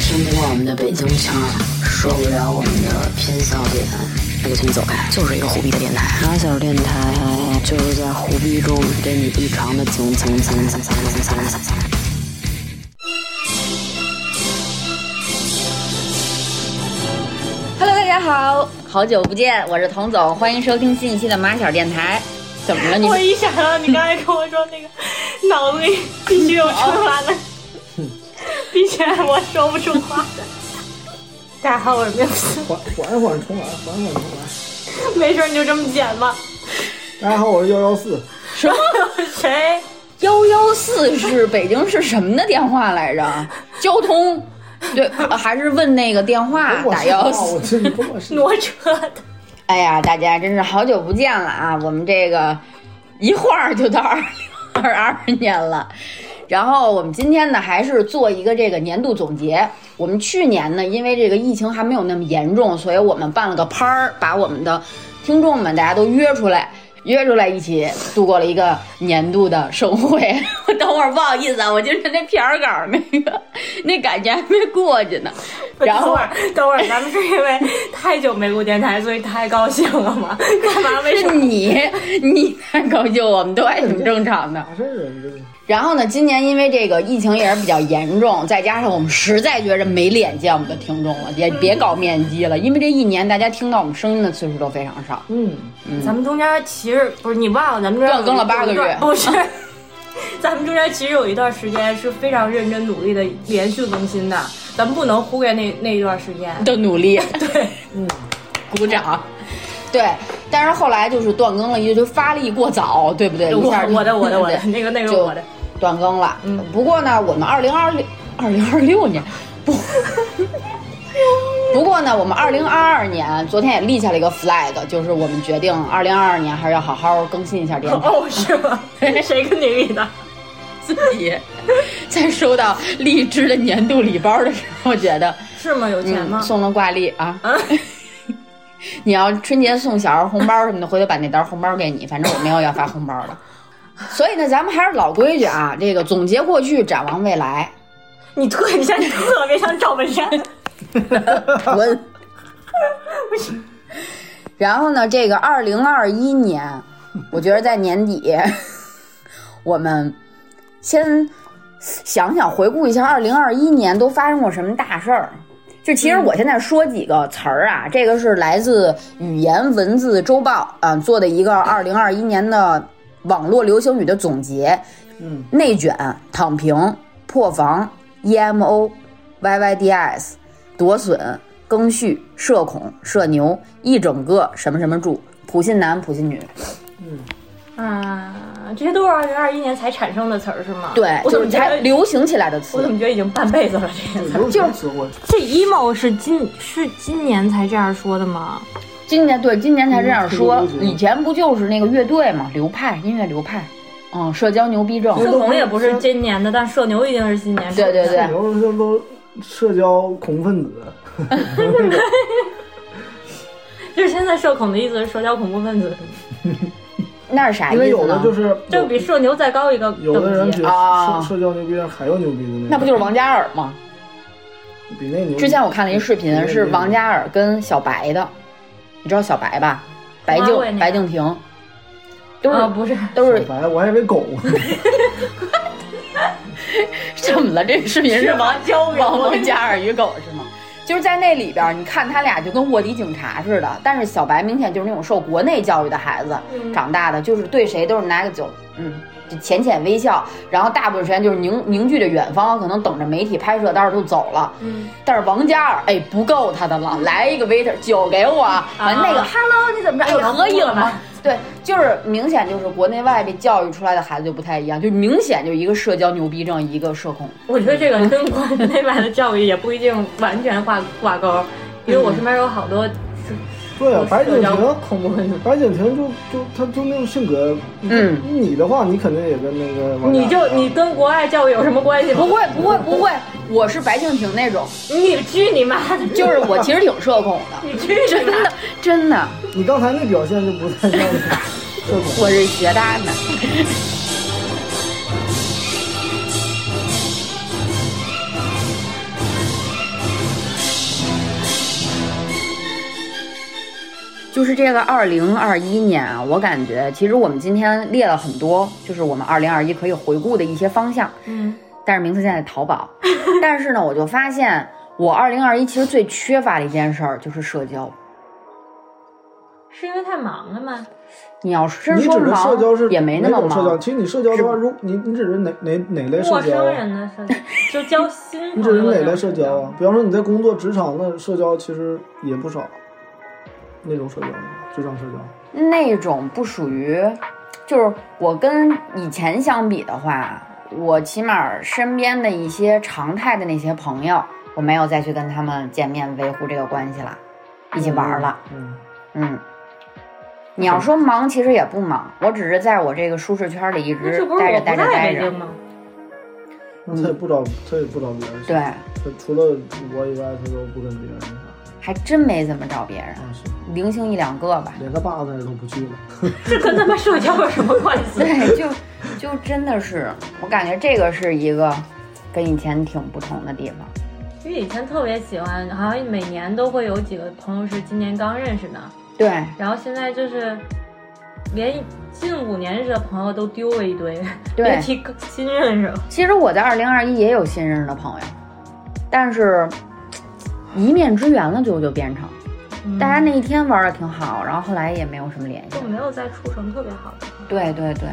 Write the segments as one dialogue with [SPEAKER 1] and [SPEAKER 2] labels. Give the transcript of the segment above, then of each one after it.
[SPEAKER 1] 听不惯我们的北京腔儿，受不了我们的偏笑点，那就请你走开。就是一个虎逼的电台，马小电台就是在虎逼中给你异常的蹭蹭蹭蹭蹭蹭蹭蹭蹭。
[SPEAKER 2] Hello，大家好，好久不见，我是童总，欢迎收听新一期的马小电台。怎么了你？
[SPEAKER 3] 我一想到你刚才跟我说那个脑子里 必须有春晚的，并且我说不出话。大家好，我是缪斯，
[SPEAKER 4] 缓缓缓重来，缓缓重来。
[SPEAKER 3] 没事你就这么剪吧。
[SPEAKER 4] 大家好，我是幺幺四。
[SPEAKER 2] 什么？
[SPEAKER 3] 谁？
[SPEAKER 2] 幺幺四是北京市什么的电话来着？交通，对，呃还是问那个电话打幺四。
[SPEAKER 3] 挪车的。
[SPEAKER 2] 哎呀，大家真是好久不见了啊！我们这个一晃儿就到二零二二年了。然后我们今天呢，还是做一个这个年度总结。我们去年呢，因为这个疫情还没有那么严重，所以我们办了个趴儿，把我们的听众们大家都约出来，约出来一起度过了一个年度的盛会。等会儿不好意思啊，我就是那片儿稿儿那个那感觉还没过去呢。然后
[SPEAKER 3] 等会儿，等会儿，咱们是因为太久没录电台，所以太高兴了吗？干嘛？为什么？
[SPEAKER 2] 是你，你太高兴，我们都还挺正常的。
[SPEAKER 4] 啥事儿啊？你这
[SPEAKER 2] 然后呢，今年因为这个疫情也是比较严重，再加上我们实在觉着没脸见我们的听众了，也别搞面基了，因为这一年大家听到我们声音的次数都非常少。
[SPEAKER 4] 嗯，
[SPEAKER 3] 咱们中间其实不是你忘了，咱们中间
[SPEAKER 2] 断更了八个月
[SPEAKER 3] 不是。咱们中间其实有一段时间是非常认真努力的连续更新的，咱们不能忽略那那一段时间。
[SPEAKER 2] 的努力，
[SPEAKER 3] 对，嗯
[SPEAKER 2] 鼓掌。对，但是后来就是断更了，也就发力过早，对不对？
[SPEAKER 3] 我我的我的我的 那个那个
[SPEAKER 2] 就
[SPEAKER 3] 我的，
[SPEAKER 2] 断更了。
[SPEAKER 3] 嗯
[SPEAKER 2] 不过呢，我们二零二六二零二六年 不。不过呢，我们二零二二年昨天也立下了一个 flag，就是我们决定二零二二年还是要好好更新一下电台。
[SPEAKER 3] 哦，是吗？谁跟你立的？
[SPEAKER 2] 自己在收到荔枝的年度礼包的时候，觉得
[SPEAKER 3] 是吗？有钱吗
[SPEAKER 2] 嗯、？送了挂历啊。
[SPEAKER 3] 啊
[SPEAKER 2] 你要春节送小孩红包什么的，回头把那沓红包给你，反正我没有要发红包的。所以呢，咱们还是老规矩啊，这个总结过去，展望未来。
[SPEAKER 3] 你特你像你特别像赵本山，
[SPEAKER 2] 滚！然后呢，这个二零二一年，我觉得在年底，我们先想想回顾一下二零二一年都发生过什么大事儿。就其实我现在说几个词儿啊，这个是来自语言文字周报啊、做的一个二零二一年的网络流行语的总结。
[SPEAKER 4] 嗯，
[SPEAKER 2] 内卷、躺平、破防、EMO、YYDS、夺笋、更续、社恐、社牛、一整个什么什么柱、普信男、普信女。
[SPEAKER 3] 嗯啊，这些都是二零二一年才产生的词儿是吗？
[SPEAKER 2] 对，
[SPEAKER 3] 我
[SPEAKER 2] 就是才流行起来的词我
[SPEAKER 3] 怎。么觉得已经半辈子了？这些词儿，
[SPEAKER 4] 有点说过。
[SPEAKER 3] 这 emo 是今是今年才这样说的吗？
[SPEAKER 2] 今年对，今年才这样说
[SPEAKER 4] 嗯，
[SPEAKER 2] 以前不就是那个乐队嘛，流派音乐流派，嗯，社交牛逼症。
[SPEAKER 3] 社恐也不是今年的，但社牛一定是今年。
[SPEAKER 2] 对对对，
[SPEAKER 4] 有时候都社交恐怖分子，
[SPEAKER 3] 就是现在社恐的意思是社交恐怖分子，
[SPEAKER 2] 那是啥意思
[SPEAKER 4] 因为有的
[SPEAKER 2] 呢？
[SPEAKER 4] 就是
[SPEAKER 3] 就比社牛再高一个
[SPEAKER 4] 有的人
[SPEAKER 3] 等级。
[SPEAKER 4] 比
[SPEAKER 2] 啊
[SPEAKER 4] 社社交牛逼症还要牛逼的那种，
[SPEAKER 2] 那不就是王嘉尔吗？
[SPEAKER 4] 比那牛？
[SPEAKER 2] 之前我看了一视频，是王嘉尔跟小白的，你知道小白吧？白
[SPEAKER 3] 花卉那个
[SPEAKER 2] 敬白敬亭，都是、
[SPEAKER 3] 啊，不是，
[SPEAKER 2] 都是
[SPEAKER 4] 小白，我还以为狗呢。
[SPEAKER 2] 怎么了？这个视频是王
[SPEAKER 3] 交
[SPEAKER 2] 王王嘉尔与狗是吗？就是在那里边，你看他俩就跟卧底警察似的，但是小白明显就是那种受国内教育的孩子、
[SPEAKER 3] 嗯
[SPEAKER 2] 长大的，就是对谁都是拿个酒，嗯，就浅浅微笑，然后大部分时间就是凝凝聚着远方，可能等着媒体拍摄，到时候就走了。
[SPEAKER 3] 嗯，
[SPEAKER 2] 但是王嘉尔，哎，不够他的了，来一个 waiter，酒给我，完、那个 hello 你怎么着？哎，
[SPEAKER 3] 啊
[SPEAKER 2] 合影吗
[SPEAKER 3] 了吧？
[SPEAKER 2] 对，就是明显就是国内外被教育出来的孩子就不太一样，就明显就一个社交牛逼症，一个社恐。
[SPEAKER 3] 我觉得这个跟国内外的教育也不一定完全挂挂钩，因为我身边有好多
[SPEAKER 4] 对啊，白敬亭，
[SPEAKER 3] 恐怖分子。
[SPEAKER 4] 白敬亭就就他就那种性格，
[SPEAKER 2] 嗯，
[SPEAKER 4] 你的话，你肯定也跟那个
[SPEAKER 3] 你就你跟国外教育有什么关系？
[SPEAKER 2] 不会不会不会，我是白敬亭那种，
[SPEAKER 3] 你去你妈的！
[SPEAKER 2] 就是我其实挺社恐的，
[SPEAKER 3] 你去
[SPEAKER 2] 真的真的，
[SPEAKER 4] 你刚才那表现就不太像 社恐。
[SPEAKER 2] 我是学渣呢。就是这个二零二一年啊，我感觉其实我们今天列了很多，就是我们二零二一可以回顾的一些方向。
[SPEAKER 3] 嗯，
[SPEAKER 2] 但是名字现在淘宝，但是呢，我就发现我二零二一其实最缺乏的一件事儿就是社交。
[SPEAKER 3] 是因为太忙了吗？
[SPEAKER 2] 你要是真
[SPEAKER 4] 你指的
[SPEAKER 2] 说忙
[SPEAKER 4] 社交是
[SPEAKER 2] 也没那么
[SPEAKER 4] 忙社交？
[SPEAKER 2] 忙，
[SPEAKER 4] 其实你社交的话，如你你指的哪哪哪类社
[SPEAKER 3] 陌生
[SPEAKER 4] 交？
[SPEAKER 3] 人的社交，就交心
[SPEAKER 4] 你指的哪类社交啊？比方说你在工作职场的社交其实也不少，那种社交，职场社交。
[SPEAKER 2] 那种不属于，就是我跟以前相比的话，我起码身边的一些常态的那些朋友，我没有再去跟他们见面维护这个关系了，一起玩儿了。
[SPEAKER 4] 嗯，
[SPEAKER 2] 嗯，你要说忙，其实也不忙，我只是在我这个舒适圈里一直待着待着待着
[SPEAKER 3] 在北京。吗？
[SPEAKER 4] 那他也不找，他也不找别人。
[SPEAKER 2] 对，
[SPEAKER 4] 他除了我以外，他都不跟别人。
[SPEAKER 2] 还真没怎么找别人，
[SPEAKER 4] 啊，
[SPEAKER 2] 零星一两个吧。
[SPEAKER 4] 连个爸那都不去了。
[SPEAKER 3] 这跟他妈社交有什么关系？
[SPEAKER 2] 对，就就真的是，我感觉这个是一个跟以前挺不同的地方。
[SPEAKER 3] 因为以前特别喜欢，好像每年都会有几个朋友是今年刚认识的，
[SPEAKER 2] 对，
[SPEAKER 3] 然后现在就是连近五年认识的朋友都丢了一堆，
[SPEAKER 2] 对
[SPEAKER 3] 别提新认识了。
[SPEAKER 2] 其实我在二零二一也有新认识的朋友，但是一面之缘了，最后就变成大家那一天玩的挺好，然后后来也没有什么联系
[SPEAKER 3] 就。没有再处成特别好的。
[SPEAKER 2] 对对对，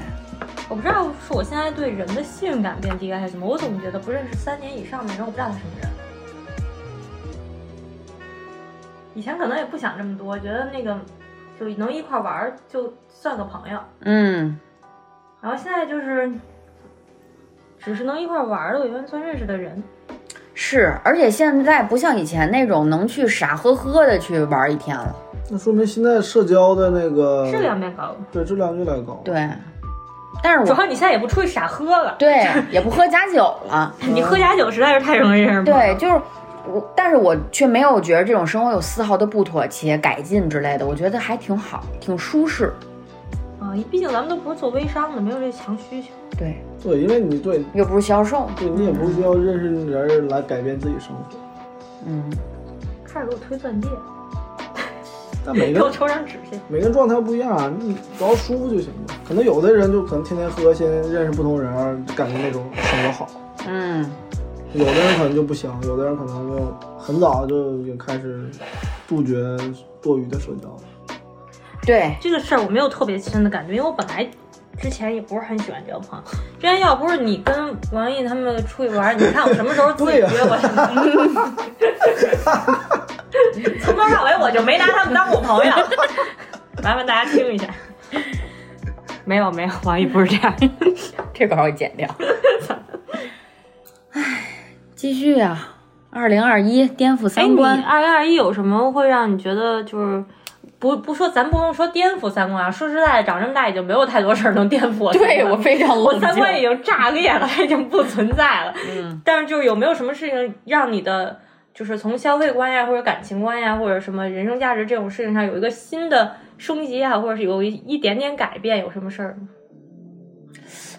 [SPEAKER 3] 我不知道是我现在对人的信任感变低了还是什么，我总觉得不认识三年以上的人，我不知道他什么人。以前可能也不想这么多，觉得那个就能一块玩儿就算个朋友，
[SPEAKER 2] 嗯，
[SPEAKER 3] 然后现在就是只是能一块玩的，我原来算认识的人。
[SPEAKER 2] 是，而且现在不像以前那种能去傻呵呵的去玩一天了。
[SPEAKER 4] 那说明现在社交的那个
[SPEAKER 3] 质量变高了，
[SPEAKER 4] 对质量越来越高。，
[SPEAKER 2] 对，但是我
[SPEAKER 3] 主要你现在也不出去傻喝了，
[SPEAKER 2] 对也不喝假酒了。
[SPEAKER 3] 你喝假酒实在是太容易认识
[SPEAKER 2] 对，就是我，但是我却没有觉得这种生活有丝毫的不妥协、改进之类的，我觉得还挺好，挺舒适。
[SPEAKER 3] 啊，毕竟咱们都不是做微商的，没有这强需求。
[SPEAKER 2] 对，
[SPEAKER 4] 对，因为你对
[SPEAKER 2] 又不是销售。
[SPEAKER 4] 对你也不需要认识人来改变自己生活，
[SPEAKER 2] 嗯，
[SPEAKER 3] 开始给我推钻戒，
[SPEAKER 4] 但每个人
[SPEAKER 3] 给我抽张纸去。
[SPEAKER 4] 每个人状态不一样，啊你只要舒服就行了。可能有的人就可能天天喝，先认识不同人，感觉那种生活好。
[SPEAKER 2] 嗯，
[SPEAKER 4] 有的人可能就不行，有的人可能就很早就已经开始杜绝多余的社交。
[SPEAKER 2] 对，
[SPEAKER 3] 这个事儿我没有特别深的感觉，因为我本来之前也不是很喜欢交朋友。之前要不是你跟王毅他们出去玩，你看我什么时候自己约过？从头到尾我就没拿他们当过朋友。麻烦大家听一下。没有没有，王毅不是这样。
[SPEAKER 2] 这块儿我剪掉。唉，继续啊，二零二一颠覆三观。
[SPEAKER 3] 二零二一有什么会让你觉得就是？不不说，咱不用说颠覆三观啊。说实在的，长这么大已经没有太多事儿能颠覆我。
[SPEAKER 2] 对我非常
[SPEAKER 3] 我三观已经炸裂了，它 已经不存在了。
[SPEAKER 2] 嗯，
[SPEAKER 3] 但是就是有没有什么事情让你的，就是从消费观呀，或者感情观呀，或者什么人生价值这种事情上有一个新的升级啊，或者是有一一点点改变，有什么事儿吗？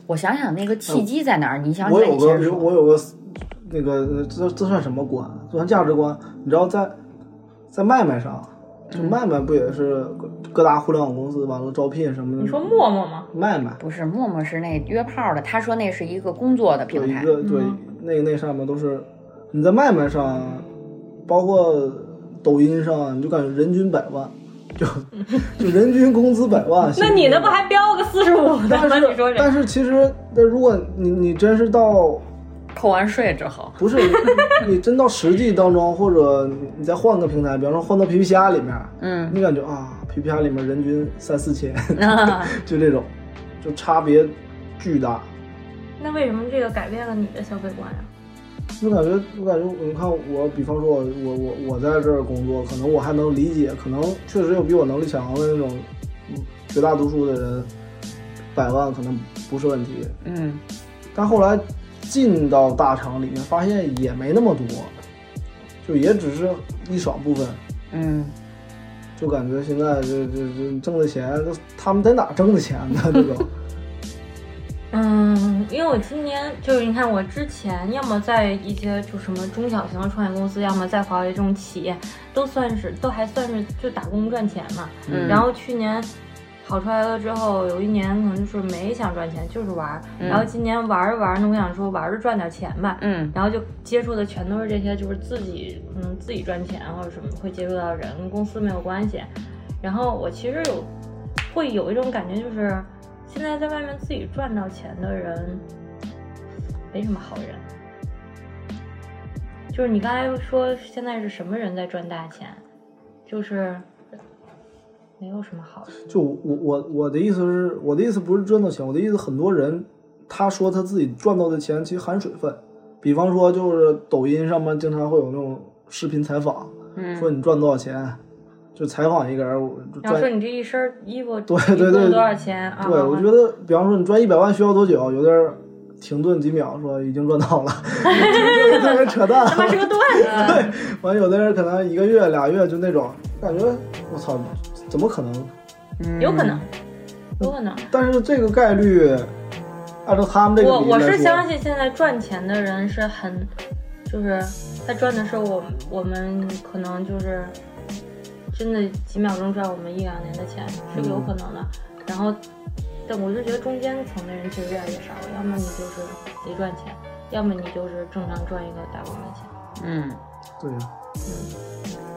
[SPEAKER 2] 我想想那个契机在哪儿？你想起
[SPEAKER 4] 我有个。我有个那个这这算什么观？这算价值观？你知道在在麦麦上，就麦麦不也是各各大互联网公司完了招聘什么的？
[SPEAKER 3] 你说陌陌吗？
[SPEAKER 4] 麦麦
[SPEAKER 2] 不是陌陌是那约炮的，他说那是一个工作的
[SPEAKER 4] 有
[SPEAKER 2] 平台。
[SPEAKER 4] 一个对那个那上面都是你在麦麦上，包括抖音上，你就感觉人均百万，就 就人均工资百万。
[SPEAKER 3] 那你那不还标个四十五你说这
[SPEAKER 4] 但是其实，那如果你你真是到
[SPEAKER 2] 扣完税之后，
[SPEAKER 4] 不是你 你真到实际当中，或者你你再换个平台，比方说换到皮皮虾里面，
[SPEAKER 2] 嗯，
[SPEAKER 4] 你感觉啊，皮皮虾里面人均三四千，
[SPEAKER 2] 那
[SPEAKER 4] 就这种，就差别巨大。
[SPEAKER 3] 那为什么这个改变了你的消费观呀？
[SPEAKER 4] 我感觉，我感觉，你看我，比方说我，我，我，我在这儿工作，可能我还能理解，可能确实有比我能力强的那种，嗯绝大多数的人，百万可能不是问题。
[SPEAKER 2] 嗯，
[SPEAKER 4] 但后来进到大厂里面，发现也没那么多，就也只是一少部分。
[SPEAKER 2] 嗯，
[SPEAKER 4] 就感觉现在这这这挣的钱，都他们在哪挣的钱呢？这种
[SPEAKER 3] 嗯，因为我今年就是你看，我之前要么在一些就什么中小型的创业公司，要么在华为这种企业，都算是都还算是就打工赚钱嘛。
[SPEAKER 2] 嗯
[SPEAKER 3] 然后去年跑出来了之后，有一年可能就是没想赚钱，就是玩然后今年玩着玩着，我想说玩着赚点钱吧。
[SPEAKER 2] 嗯
[SPEAKER 3] 然后就接触的全都是这些，就是自己可能自己赚钱或者什么会接触到人，跟公司没有关系。然后我其实有会有一种感觉，就是现在在外面自己赚到钱的人没什么好人。就是你刚才说现在是什么人在赚大钱，就是没有什么好人。
[SPEAKER 4] 就我我我的意思是，我的意思不是赚到钱，我的意思很多人他说他自己赚到的钱其实含水分，比方说就是抖音上面经常会有那种视频采访，
[SPEAKER 2] 嗯
[SPEAKER 4] 说你赚多少钱，就采访一个人，我
[SPEAKER 3] 然后说。你这一身衣服
[SPEAKER 4] 对对对
[SPEAKER 3] 共多少钱啊？
[SPEAKER 4] 对，我觉得，比方说你赚一百万需要多久？有的人停顿几秒说已经赚到了，就特别扯淡。
[SPEAKER 3] 他妈是个段子。
[SPEAKER 4] 完，有的人可能一个月、俩月就那种感觉，我操，怎么可能？
[SPEAKER 2] 嗯
[SPEAKER 3] 有可能，有可能。
[SPEAKER 4] 但是这个概率，按照他们这个
[SPEAKER 3] 我我是相信现在赚钱的人是很，就是他赚的是我我们可能就是真的几秒钟赚我们一两年的钱是有可能的。然后，但我就觉得中间层的人其实越来越少了，要么你就是贼赚钱，要么你就是正常赚一个打工的钱。
[SPEAKER 2] 嗯
[SPEAKER 4] 对，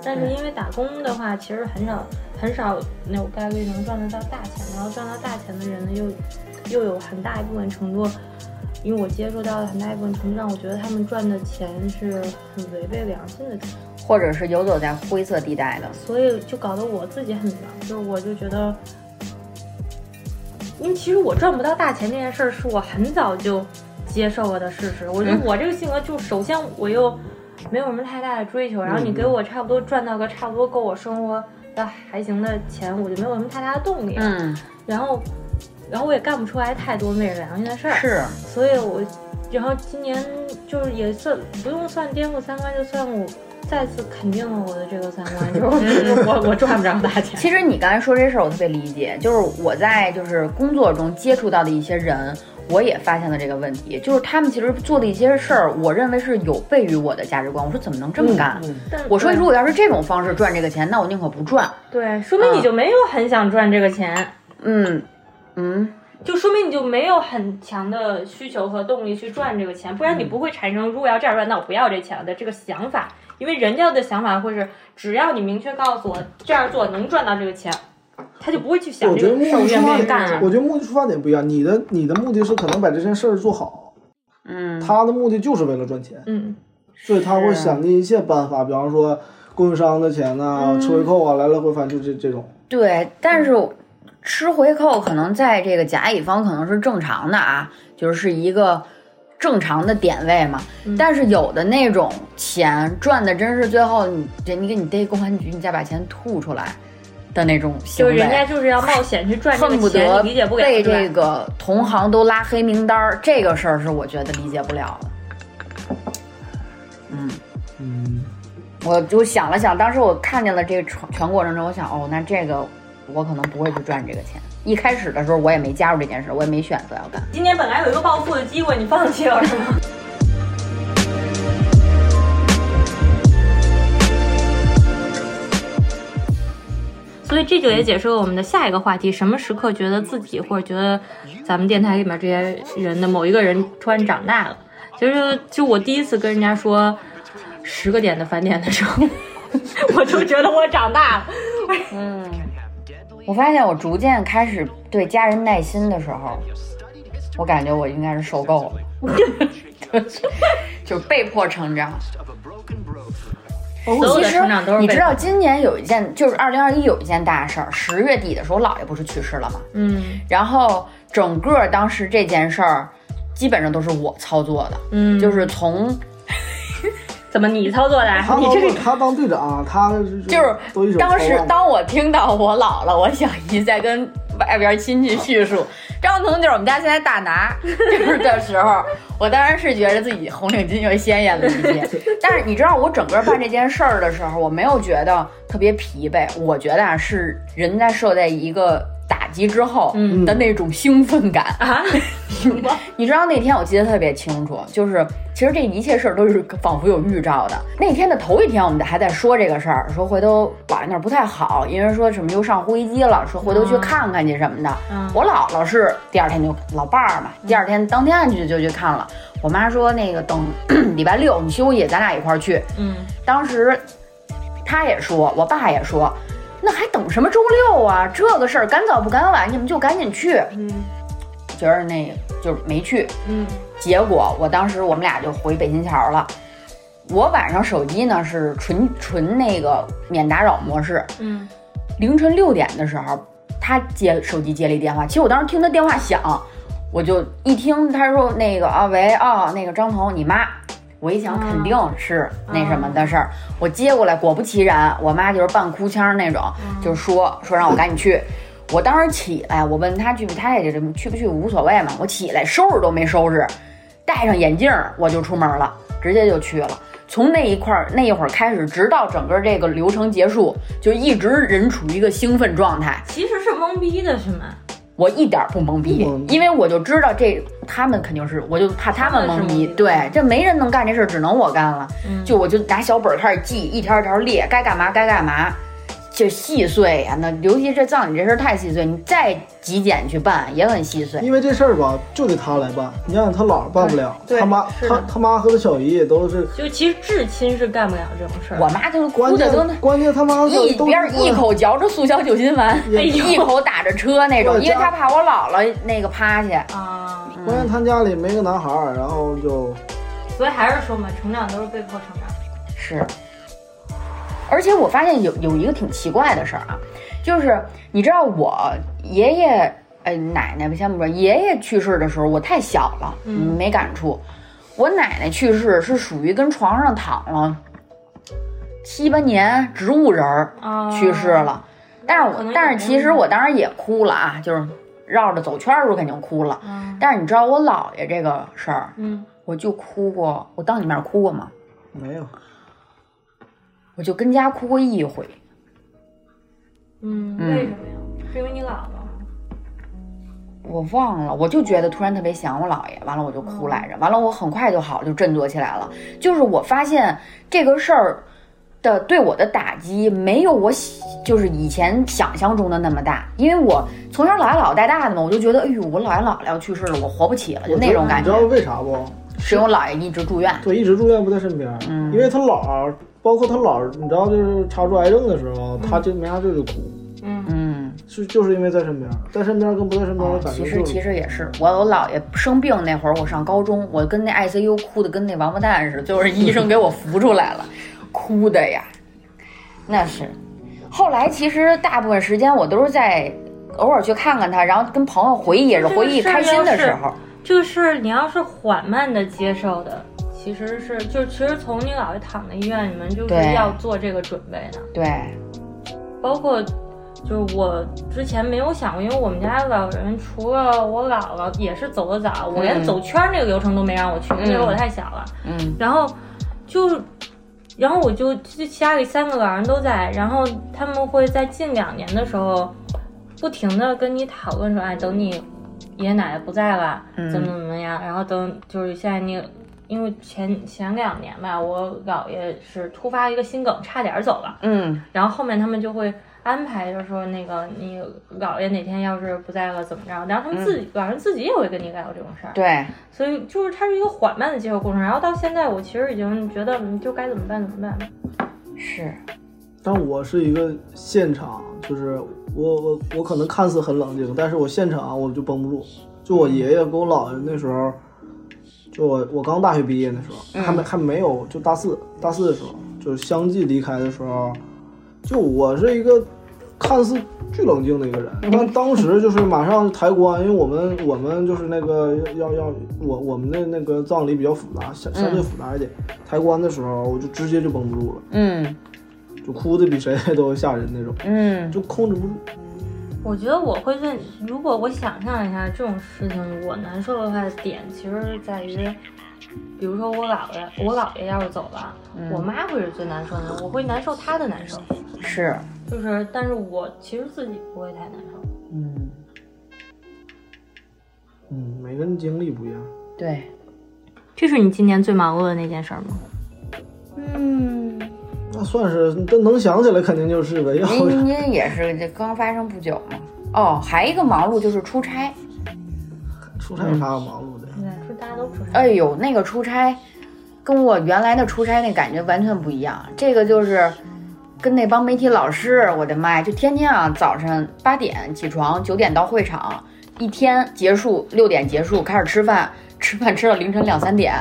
[SPEAKER 3] 但是因为打工的话，其实很少很少那种概率能赚得到大钱，然后赚到大钱的人呢，又又有很大一部分程度，因为我接触到的很大一部分程度让我觉得他们赚的钱是很违背良心的钱，
[SPEAKER 2] 或者是游走在灰色地带的。
[SPEAKER 3] 所以就搞得我自己很迷茫，就是我就觉得，因为其实我赚不到大钱这件事儿是我很早就接受了的事实。我觉得我这个性格就首先我又没有什么太大的追求，然后你给我差不多赚到个差不多够我生活的还行的钱，我就没有什么太大的动力了。
[SPEAKER 2] 嗯，
[SPEAKER 3] 然后，然后我也干不出来太多昧着良心的事儿。
[SPEAKER 2] 是，
[SPEAKER 3] 所以我，然后今年就是也算不用算颠覆三观，就算我再次肯定了我的这个三观，就 是我我赚不着大钱。
[SPEAKER 2] 其实你刚才说这事儿，我特别理解，就是我在就是工作中接触到的一些人，我也发现了这个问题，就是他们其实做的一些事儿，我认为是有悖于我的价值观。我说怎么能这么干？我说如果要是这种方式赚这个钱，那我宁可不赚。
[SPEAKER 3] 对，说明你就没有很想赚这个钱，
[SPEAKER 2] 嗯嗯，
[SPEAKER 3] 就说明你就没有很强的需求和动力去赚这个钱，不然你不会产生如果要这样赚，那我不要这钱了的这个想法。因为人家的想法会是，只要你明确告诉我这样做能赚到这个钱，他就不会去想
[SPEAKER 4] 我
[SPEAKER 3] 这
[SPEAKER 4] 觉得目的出
[SPEAKER 3] 个。我
[SPEAKER 4] 觉得目的出发点不一样。你的你的目的是可能把这件事儿做好，
[SPEAKER 2] 嗯，
[SPEAKER 4] 他的目的就是为了赚钱，
[SPEAKER 3] 嗯，
[SPEAKER 4] 所以他会想尽一切办法，比方说供应商的钱呐、吃回扣啊，来来回返就这这种。
[SPEAKER 2] 对，但是吃回扣可能在这个甲乙方可能是正常的啊，就是一个正常的点位嘛。但是有的那种钱赚的真是最后你人家给你逮公安局，你再把钱吐出来的那种行为，
[SPEAKER 3] 就是人家就是要冒险去赚这
[SPEAKER 2] 恨不
[SPEAKER 3] 个钱，理解不了
[SPEAKER 2] 被这个同行都拉黑名单儿，这个事儿是我觉得理解不了的。嗯。
[SPEAKER 4] 嗯，
[SPEAKER 2] 我就想了想，当时我看见了这个全全过程中，我想，哦，那这个我可能不会去赚这个钱。一开始的时候，我也没加入这件事，我也没选择要干。
[SPEAKER 3] 今年本来有一个暴富的机会，你放弃了是吗？所以这就也解释了我们的下一个话题：什么时刻觉得自己或者觉得咱们电台里面这些人的某一个人突然长大了？其实就我第一次跟人家说十个点的返点的时候，我就觉得我长大了。
[SPEAKER 2] 嗯我发现我逐渐开始对家人耐心的时候，我感觉我应该是受够了，就被迫成长。
[SPEAKER 3] 所有的
[SPEAKER 2] 其实
[SPEAKER 3] 成长都是
[SPEAKER 2] 你知道，今年有一件，就是二零二一有一件大事儿，十月底的时候，我姥爷不是去世了吗？
[SPEAKER 3] 嗯
[SPEAKER 2] 然后整个当时这件事儿，基本上都是我操作的，
[SPEAKER 3] 嗯，
[SPEAKER 2] 就是从
[SPEAKER 3] 怎么你操作的？
[SPEAKER 4] 他
[SPEAKER 3] 你这个
[SPEAKER 4] 当他当队长，他
[SPEAKER 2] 就是当时当我听到我姥姥、我小姨在跟外边亲戚叙述张彤就是我们家现在大拿，就是的时候，我当然是觉得自己红领巾又鲜艳了一些。但是你知道，我整个办这件事儿的时候，我没有觉得特别疲惫，我觉得啊是人在受在一个打击之后
[SPEAKER 3] 嗯
[SPEAKER 2] 的那种兴奋感。
[SPEAKER 3] 啊，
[SPEAKER 2] 你知道那天我记得特别清楚，就是其实这一切事儿都是仿佛有预兆的。那天的头一天，我们还在说这个事儿，说回头姥爷那儿不太好，因为说什么又上呼吸机了，说回头去看看去什么的。
[SPEAKER 3] 嗯
[SPEAKER 2] 我姥姥是第二天就老伴儿嘛，第二天当天就就去看了。我妈说那个等 礼拜六你休息，咱俩一块儿去。
[SPEAKER 3] 嗯
[SPEAKER 2] 当时他也说，我爸也说，那还等什么周六啊？这个事儿赶早不赶晚，你们就赶紧去。
[SPEAKER 3] 嗯。
[SPEAKER 2] 觉着那个就是没去，
[SPEAKER 3] 嗯。
[SPEAKER 2] 结果我当时我们俩就回北新桥了。我晚上手机呢是纯纯那个免打扰模式，
[SPEAKER 3] 嗯。
[SPEAKER 2] 凌晨六点的时候，他接手机接了一电话，其实我当时听他电话响，我就一听他说那个啊喂啊那个张彤你妈，我一想肯定是那什么的事儿，我接过来，果不其然，我妈就是半哭腔那种，就说说让我赶紧去。我当时起来，我问她去不，她也就去不去无所谓嘛。我起来收拾都没收拾，戴上眼镜儿我就出门了，直接就去了。从那一块儿那一会儿开始，直到整个这个流程结束，就一直人处于一个兴奋状态。
[SPEAKER 3] 其实是懵逼的，是吗？
[SPEAKER 2] 我一点儿不懵逼因为我就知道这他们肯定是，我就怕他们懵逼。对，这没人能干这事儿，只能我干了。
[SPEAKER 3] 嗯
[SPEAKER 2] 就我就拿小本儿开始记，一条一条列，该干嘛该干嘛，就细碎呀、那尤其这葬礼这事儿太细碎，你再极简去办也很细碎。
[SPEAKER 4] 因为这事儿吧，就得他来办。你想想，他姥儿办不了，
[SPEAKER 2] 对
[SPEAKER 4] 他妈他他妈和他小姨也都是，
[SPEAKER 3] 就其实至亲是干不了这种事儿。
[SPEAKER 2] 我妈就
[SPEAKER 4] 是
[SPEAKER 2] 哭的都
[SPEAKER 4] 关键他妈
[SPEAKER 2] 一边儿一口嚼着速效救心丸，一口打着车那种，因为他怕我姥姥那个趴下。
[SPEAKER 3] 啊，
[SPEAKER 4] 关键他家里没个男孩儿，然后就
[SPEAKER 3] 所以还是说嘛，成长都是被迫成长。
[SPEAKER 2] 是，而且我发现有有一个挺奇怪的事儿啊，就是你知道我爷爷。哎，奶奶先不说，爷爷去世的时候我太小了，
[SPEAKER 3] 嗯
[SPEAKER 2] 没感触。我奶奶去世是属于跟床上躺了七八年，植物人儿
[SPEAKER 3] 啊
[SPEAKER 2] 去世了。但是我但是其实我当时也哭了啊，就是绕着走圈儿的时候肯定哭了。
[SPEAKER 3] 嗯
[SPEAKER 2] 但是你知道我姥爷这个事儿，
[SPEAKER 3] 嗯
[SPEAKER 2] 我就哭过，我当你面哭过吗？
[SPEAKER 4] 没有。
[SPEAKER 2] 我就跟家哭过一回。
[SPEAKER 3] 嗯，
[SPEAKER 2] 嗯
[SPEAKER 3] 为什么呀？是因为你姥姥？
[SPEAKER 2] 我忘了，我就觉得突然特别想我姥爷，完了我就哭来着，完了我很快就好，就振作起来了。就是我发现这个事儿的对我的打击没有我就是以前想象中的那么大，因为我从小姥爷姥姥带大的嘛，我就觉得哎呦，我姥爷姥姥要去世了，我活不起了，就那种感觉
[SPEAKER 4] 你知道。为啥不？
[SPEAKER 2] 是我姥爷一直住院，
[SPEAKER 4] 对，一直住院不在身边，
[SPEAKER 2] 嗯
[SPEAKER 4] 因为他姥儿，包括他姥儿，你知道，就是查出癌症的时候，他就没啥事就哭，
[SPEAKER 3] 嗯
[SPEAKER 2] 嗯。
[SPEAKER 4] 是就是因为在身边，在身边跟不在身边
[SPEAKER 2] 哦
[SPEAKER 4] 的，感
[SPEAKER 2] 其实
[SPEAKER 4] 觉就是
[SPEAKER 2] 其实也是，我我姥爷生病那会儿，我上高中，我跟那 ICU 哭的跟那王八蛋似的，就是医生给我扶出来了，哭的呀，那是。后来其实大部分时间我都是在偶尔去看看他，然后跟朋友回忆，也是回忆开心的时候。
[SPEAKER 3] 这个事儿你要是缓慢的接受的，其实是就其实从你姥爷躺在医院，你们就是要做这个准备的，
[SPEAKER 2] 对，
[SPEAKER 3] 包括。就是我之前没有想过，因为我们家老人除了我姥姥也是走得早，我连
[SPEAKER 2] 嗯
[SPEAKER 3] 走圈儿那个流程都没让我去，因为我太小了。
[SPEAKER 2] 嗯
[SPEAKER 3] 然后就，然后我就就家里三个老人都在，然后他们会在近两年的时候，不停的跟你讨论说，哎，等你爷爷奶奶不在了，
[SPEAKER 2] 嗯
[SPEAKER 3] 怎么怎么样，然后等就是现在你。因为前前两年吧，我姥爷是突发一个心梗，差点走了。
[SPEAKER 2] 嗯
[SPEAKER 3] 然后后面他们就会安排，就是说那个你姥爷哪天要是不在了怎么着，然后他们自己、老人自己也会跟你聊这种事儿。
[SPEAKER 2] 对，
[SPEAKER 3] 所以就是它是一个缓慢的接受过程，然后到现在我其实已经觉得嗯就该怎么办怎么办。
[SPEAKER 2] 是，
[SPEAKER 4] 但我是一个现场，就是我我我可能看似很冷静，但是我现场我就绷不住。就我爷爷跟我姥爷那时候，就我我刚大学毕业那时候，还没还没有就大四大四的时候，就是相继离开的时候，就我是一个看似巨冷静的一个人，但当时就是马上抬棺，因为我们我们就是那个要要我我们的那个葬礼比较复杂，相相对复杂一点。抬棺的时候，我就直接就绷不住了。
[SPEAKER 2] 嗯
[SPEAKER 4] 就哭的比谁 都吓人那种，
[SPEAKER 2] 嗯
[SPEAKER 4] 就控制不住。
[SPEAKER 3] 我觉得我会问如果我想象一下这种事情我难受的话点其实是在于比如说我姥爷我姥爷要是走了我妈会是最难受的我会难受她的难受。
[SPEAKER 2] 是。
[SPEAKER 3] 就是但是我其实自己不会太难受。
[SPEAKER 2] 嗯。
[SPEAKER 4] 嗯每个人经历不一样。
[SPEAKER 2] 对。
[SPEAKER 3] 这是你今年最忙碌的那件事吗？
[SPEAKER 2] 嗯
[SPEAKER 4] 那算是，这能想起来肯定就是呗。要不
[SPEAKER 2] 您您也是这刚发生不久嘛。哦，还一个忙碌就是出差。
[SPEAKER 4] 出差有啥忙碌的？
[SPEAKER 3] 对，说大家都出差。
[SPEAKER 2] 哎呦，那个出差跟我原来的出差那感觉完全不一样。这个就是跟那帮媒体老师，我的妈呀，就天天啊，早上八点起床，九点到会场，一天结束六点结束，开始吃饭，吃饭吃到凌晨两三点，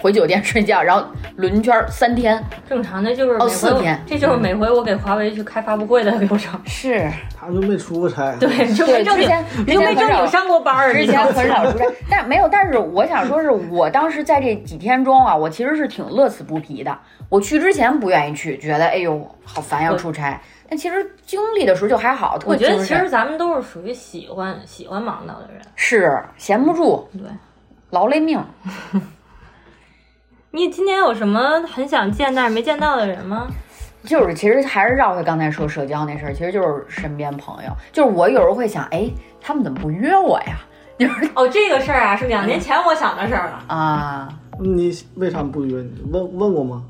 [SPEAKER 2] 回酒店睡觉，然后轮圈三天。
[SPEAKER 3] 正常的就是
[SPEAKER 2] 哦四天
[SPEAKER 3] 这就是每回我给华为去开发布会的流程。
[SPEAKER 2] 是，
[SPEAKER 4] 他就没出过差。
[SPEAKER 3] 对，就没正经
[SPEAKER 2] 之前，
[SPEAKER 3] 就没正经上过班儿，
[SPEAKER 2] 之前很少出差，但没有。但是我想说，是我当时在这几天中啊，我其实是挺乐此不疲的。我去之前不愿意去，觉得哎呦好烦要出差。但其实经历的时候就还好，特
[SPEAKER 3] 我觉得其实咱们都是属于喜欢喜欢忙叨的人。
[SPEAKER 2] 是闲不住，
[SPEAKER 3] 对，
[SPEAKER 2] 劳累命。
[SPEAKER 3] 你今年有什么很想见但是没见到的人吗？
[SPEAKER 2] 就是其实还是绕回刚才说社交那事儿，其实就是身边朋友。就是我有时候会想，哎，他们怎么不约我呀？就是
[SPEAKER 3] 哦，这个事儿啊，是两年前我想的事儿了。
[SPEAKER 2] 啊，
[SPEAKER 4] 你为啥不约你？问问过吗？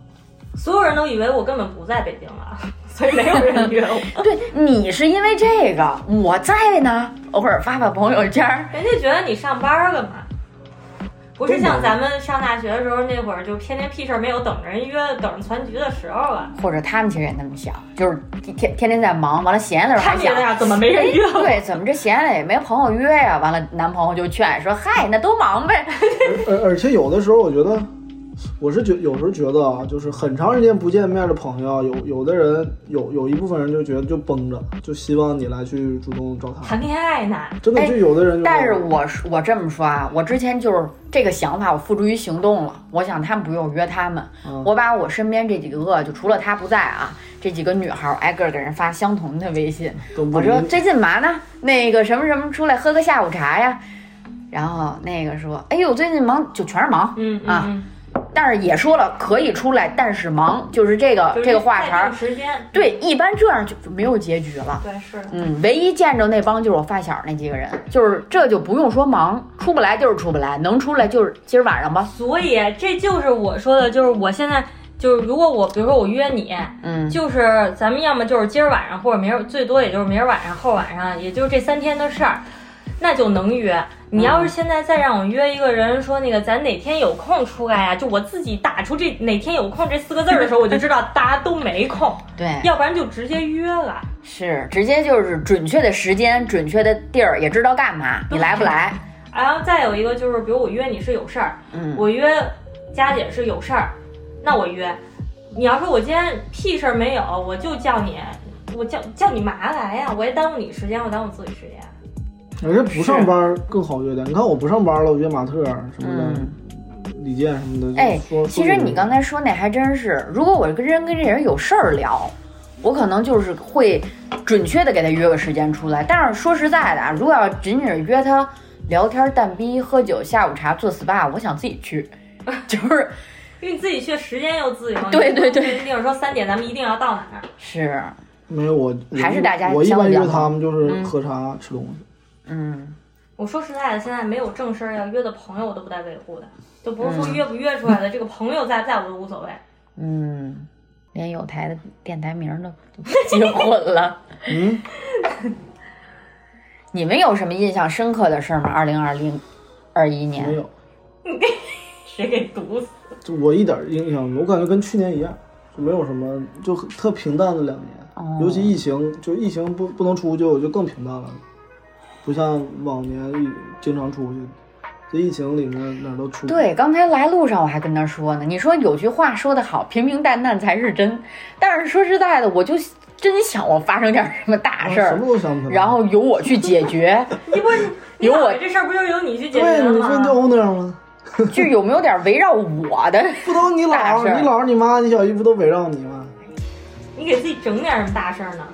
[SPEAKER 3] 所有人都以为我根本不在北京了，所以没有人约我。
[SPEAKER 2] 对你是因为这个，我在呢，偶尔发发朋友圈儿。
[SPEAKER 3] 人家觉得你上班儿干嘛？不是像咱们上大学的时候那会儿，就天天屁事儿没有，等着人约，等着攒局的时候啊。
[SPEAKER 2] 或者他们其实也那么想，就是天天天在忙，完了闲的时候还想
[SPEAKER 3] 怎么没人约我？
[SPEAKER 2] 对，怎么这闲了也没朋友约呀？完了，男朋友就劝说，嗨，那都忙呗。
[SPEAKER 4] 而而且有的时候，我觉得，我是觉有时候觉得啊，就是很长时间不见面的朋友，有有的人有有一部分人就觉得就绷着，就希望你来去主动找他。
[SPEAKER 3] 谈恋爱呢？
[SPEAKER 4] 真的，
[SPEAKER 2] 哎
[SPEAKER 4] 就有的人就
[SPEAKER 2] 但是我是我这么说啊，我之前就是这个想法，我付诸于行动了。我想他们不用约他们，
[SPEAKER 4] 嗯
[SPEAKER 2] 我把我身边这几个，就除了他不在啊，这几个女孩儿挨个儿给人发相同的微信。我说最近嘛呢？那个什么什么出来喝个下午茶呀？然后那个说，哎呦，最近忙，就全是忙。
[SPEAKER 3] 嗯嗯
[SPEAKER 2] 啊
[SPEAKER 3] 嗯，
[SPEAKER 2] 但是也说了可以出来，但是忙，就是这个
[SPEAKER 3] 就是
[SPEAKER 2] 这个话茬儿。
[SPEAKER 3] 时间。
[SPEAKER 2] 对，一般这样就就没有结局了。
[SPEAKER 3] 对是的。
[SPEAKER 2] 嗯，唯一见着那帮就是我发小那几个人，就是这就不用说忙，出不来就是出不来，能出来就是今儿晚上吧。
[SPEAKER 3] 所以这就是我说的，就是我现在就是如果我比如说我约你，
[SPEAKER 2] 嗯，
[SPEAKER 3] 就是咱们要么就是今儿晚上，或者明儿最多也就是明儿晚上、后晚上，也就是这三天的事儿，那就能约。你要是现在再让我约一个人，说那个咱哪天有空出来呀、就我自己打出这哪天有空这四个字儿的时候，我就知道大家都没空，
[SPEAKER 2] 对，
[SPEAKER 3] 要不然就直接约了。
[SPEAKER 2] 是直接就是准确的时间、准确的地儿，也知道干嘛，你来不来？
[SPEAKER 3] 然后再有一个就是，比如我约你是有事儿，
[SPEAKER 2] 嗯，
[SPEAKER 3] 我约佳姐是有事儿，那我约。你要说我今天屁事儿没有，我就叫你，我叫叫你嘛来呀？我也耽误你时间，我耽误自己时间。
[SPEAKER 4] 而且不上班更好约点。你看我不上班了，我约马特什么的，
[SPEAKER 2] 嗯
[SPEAKER 4] 李健什么的。
[SPEAKER 2] 哎，其实你刚才说那还真是，如果我跟人跟这人有事儿聊，我可能就是会准确的给他约个时间出来。但是说实在的啊，如果要仅仅是约他聊天、蛋逼、喝酒、下午茶、做 SPA，我想自己去，就是
[SPEAKER 3] 因为你自己去时间又自由，
[SPEAKER 2] 对对对
[SPEAKER 3] 你不能一定说三点咱们一定要到哪儿。
[SPEAKER 2] 是，
[SPEAKER 4] 没有我我
[SPEAKER 2] 还是大家
[SPEAKER 4] 我一般约他们就是
[SPEAKER 2] 嗯
[SPEAKER 4] 喝茶、吃东西。
[SPEAKER 2] 嗯，
[SPEAKER 3] 我说实在的，现在没有正事儿要约的朋友，我都不带维护的，就不是说约不约出来的，这个朋友在不在我都无所谓。
[SPEAKER 2] 嗯，连有台的电台名儿都都记混了。
[SPEAKER 4] 嗯，
[SPEAKER 2] 你们有什么印象深刻的事儿吗？二零二零二一年
[SPEAKER 4] 没
[SPEAKER 2] 年，
[SPEAKER 4] 有，
[SPEAKER 3] 谁给毒死？
[SPEAKER 4] 就我一点印象没有，我感觉跟去年一样，就没有什么，就特平淡的两年。
[SPEAKER 2] 哦
[SPEAKER 4] 尤其疫情，就疫情不不能出去，我就更平淡了，不像往年经常出去。这疫情里面哪儿都出。
[SPEAKER 2] 对，刚才来路上我还跟他说呢，你说有句话说得好，平平淡淡才是真。但是说实在的，我就真想我发生点什么大
[SPEAKER 4] 啊
[SPEAKER 2] 事儿，
[SPEAKER 4] 什么都想不起来。
[SPEAKER 2] 然后由我去解决，
[SPEAKER 3] 你不是你
[SPEAKER 2] 有我
[SPEAKER 3] 这事儿不就由你去解决
[SPEAKER 4] 对，
[SPEAKER 3] 的
[SPEAKER 4] 你说你叫
[SPEAKER 3] 吗
[SPEAKER 4] ？owner 吗？
[SPEAKER 2] 就有没有点围绕我的？
[SPEAKER 4] 不都你姥你姥、你妈、你小姨不都围绕你吗？
[SPEAKER 3] 你给自己整点什么大事儿呢？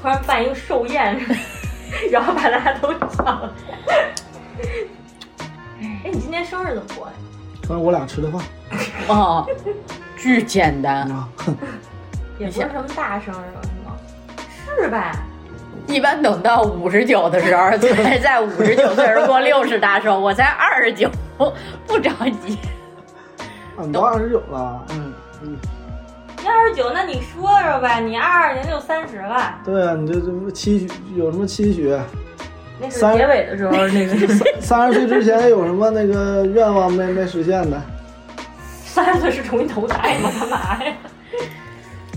[SPEAKER 3] 突然办一个寿宴，然后把大家都叫来。哎，你今天生日怎么过呀？
[SPEAKER 4] 反正我俩吃的饭
[SPEAKER 2] 啊，巨简单。
[SPEAKER 4] 啊，
[SPEAKER 3] 也不是什么大生日了，是吗？是呗。
[SPEAKER 2] 一般等到五十九的时候，才在五十九岁时过六十大寿。我才二十九，不着急。
[SPEAKER 4] 啊，你都二十九了，
[SPEAKER 2] 嗯嗯，
[SPEAKER 3] 你二十九，那你说说呗，你二二年就三十了，
[SPEAKER 4] 对啊，你这这期许有什么期许？
[SPEAKER 3] 那是
[SPEAKER 4] 三
[SPEAKER 3] 结尾的时候 那个
[SPEAKER 4] 三十岁之前有什么那个愿望没没实现的？
[SPEAKER 3] 三十岁是重新投胎吗？干嘛呀？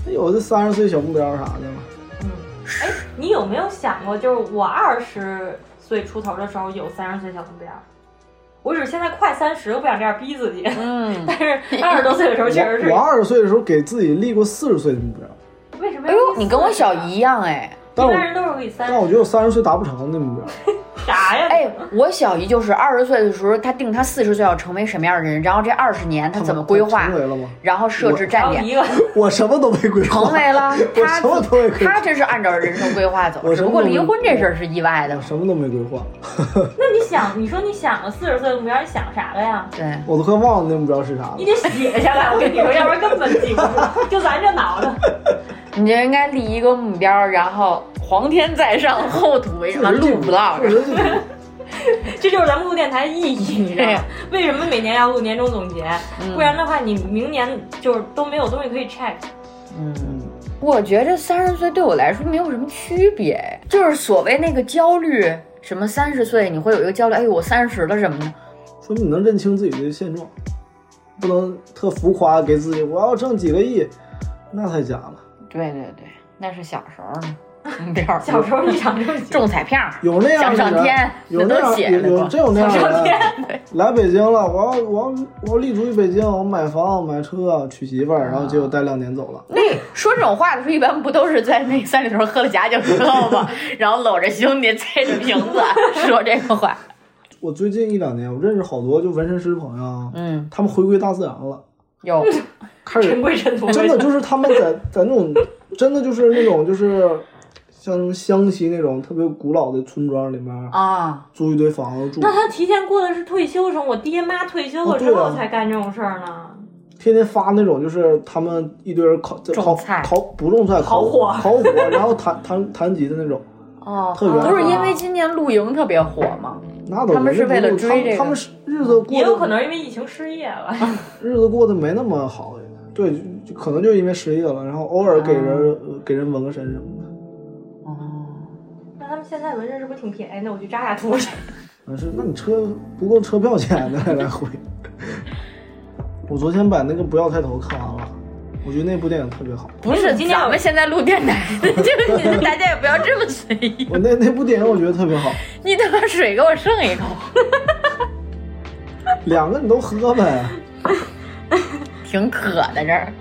[SPEAKER 4] 有的三十岁小目标啥的吗？
[SPEAKER 3] 嗯，哎，你有没有想过，就是我二十岁出头的时候有三十岁小目标？我只是现在快三十，我不想这样逼自己。
[SPEAKER 2] 嗯，
[SPEAKER 3] 但是二十多岁的时候确实是
[SPEAKER 4] 我我。二十岁的时候给自己立过四十岁的目标，
[SPEAKER 3] 为什么？
[SPEAKER 2] 哎呦，你跟我小姨一。样哎。
[SPEAKER 3] 一般人都是给三
[SPEAKER 4] 但我觉得我三十岁达不成的目标。
[SPEAKER 3] 啥呀？
[SPEAKER 2] 哎，我小姨就是二十岁的时候，她定她四十岁要成为什么样的人，然后这二十年她怎么规划
[SPEAKER 4] 成，为了吗？
[SPEAKER 2] 然后设置站点。
[SPEAKER 3] 有一个，
[SPEAKER 4] 我什么都没规划，
[SPEAKER 2] 成为了
[SPEAKER 4] 我
[SPEAKER 2] 她
[SPEAKER 4] 什么都没规划
[SPEAKER 2] 她，真是按照人生规划走，只不过离婚这事儿是意外的
[SPEAKER 4] 我。什么都没规划，
[SPEAKER 3] 那你想，你说你想了四十岁的目标，你想啥了呀？
[SPEAKER 2] 对，
[SPEAKER 4] 我都快忘了那目标是啥了。
[SPEAKER 3] 你得写下来，我跟你说，要不然根本记不住。就咱这脑子，
[SPEAKER 2] 你就应该立一个目标，然后皇天在上，后土为上，录
[SPEAKER 4] 实是
[SPEAKER 3] 这就是咱们录电台的意义，你知道吗？为什么每年要录年终总结？不然的话，你明年就是都没有东西可以 check。
[SPEAKER 2] 嗯，我觉着三十岁对我来说没有什么区别，就是所谓那个焦虑，什么三十岁你会有一个焦虑，哎呦我三十了什么的。
[SPEAKER 4] 说明你能认清自己的现状，不能特浮夸，给自己我要挣几个亿，那太假了。
[SPEAKER 2] 对对对，那是小时候呢。
[SPEAKER 3] 小时候你想这么
[SPEAKER 2] 中彩票，
[SPEAKER 4] 有那样
[SPEAKER 2] 想上天，那都
[SPEAKER 4] 有那样
[SPEAKER 2] 写着过。
[SPEAKER 4] 有有真有那样
[SPEAKER 3] 上天，
[SPEAKER 4] 来北京了，我要我要我要立足于北京，我买房买车娶媳妇儿，然后结果待两年走了。
[SPEAKER 2] 那说这种话的时候，一般不都是在那三里屯喝了假酒之后吗？然后搂着兄弟吹着瓶子说这个话。
[SPEAKER 4] 我最近一两年，我认识好多就纹身师朋友啊，
[SPEAKER 2] 嗯，
[SPEAKER 4] 他们回归大自然了，
[SPEAKER 2] 有
[SPEAKER 4] 开始
[SPEAKER 3] 尘归尘，土
[SPEAKER 4] 真的。就是他们在在那种真的就是那种就是像什么湘西那种特别古老的村庄里面
[SPEAKER 2] 啊，
[SPEAKER 4] 租一堆房子住，
[SPEAKER 3] 那他提前过的是退休生活，爹妈退休了之后才干这种事儿呢。
[SPEAKER 4] 天天发那种就是他们一堆人烤烤
[SPEAKER 2] 菜
[SPEAKER 4] 烤不种菜烤
[SPEAKER 3] 烤火
[SPEAKER 4] 烤火，然后弹弹弹吉的那种，
[SPEAKER 2] 哦，
[SPEAKER 4] 特别
[SPEAKER 2] 不是因为今年露营特别火吗？
[SPEAKER 4] 那都
[SPEAKER 2] 他们是为了追这个
[SPEAKER 4] 他们是日子过得
[SPEAKER 3] 也有可能因为疫情失业了。
[SPEAKER 4] 日子过得没那么好，对，可能就因为失业了，然后偶尔给人、给人纹个身什么的。
[SPEAKER 2] 哦，
[SPEAKER 3] 那他们现在纹身是不是挺便宜的？我去扎下图去。
[SPEAKER 4] 但是，那你车不够车票钱的来回。我昨天把那个《不要抬头》看完了，我觉得那部电影特别好。
[SPEAKER 2] 不是，
[SPEAKER 3] 今天
[SPEAKER 2] 我们现在录电台，就是大家也不要这么随意。
[SPEAKER 4] 我那那部电影我觉得特别好，
[SPEAKER 2] 你他妈水给我剩一口。
[SPEAKER 4] 两个你都喝呗。
[SPEAKER 2] 挺渴的这儿。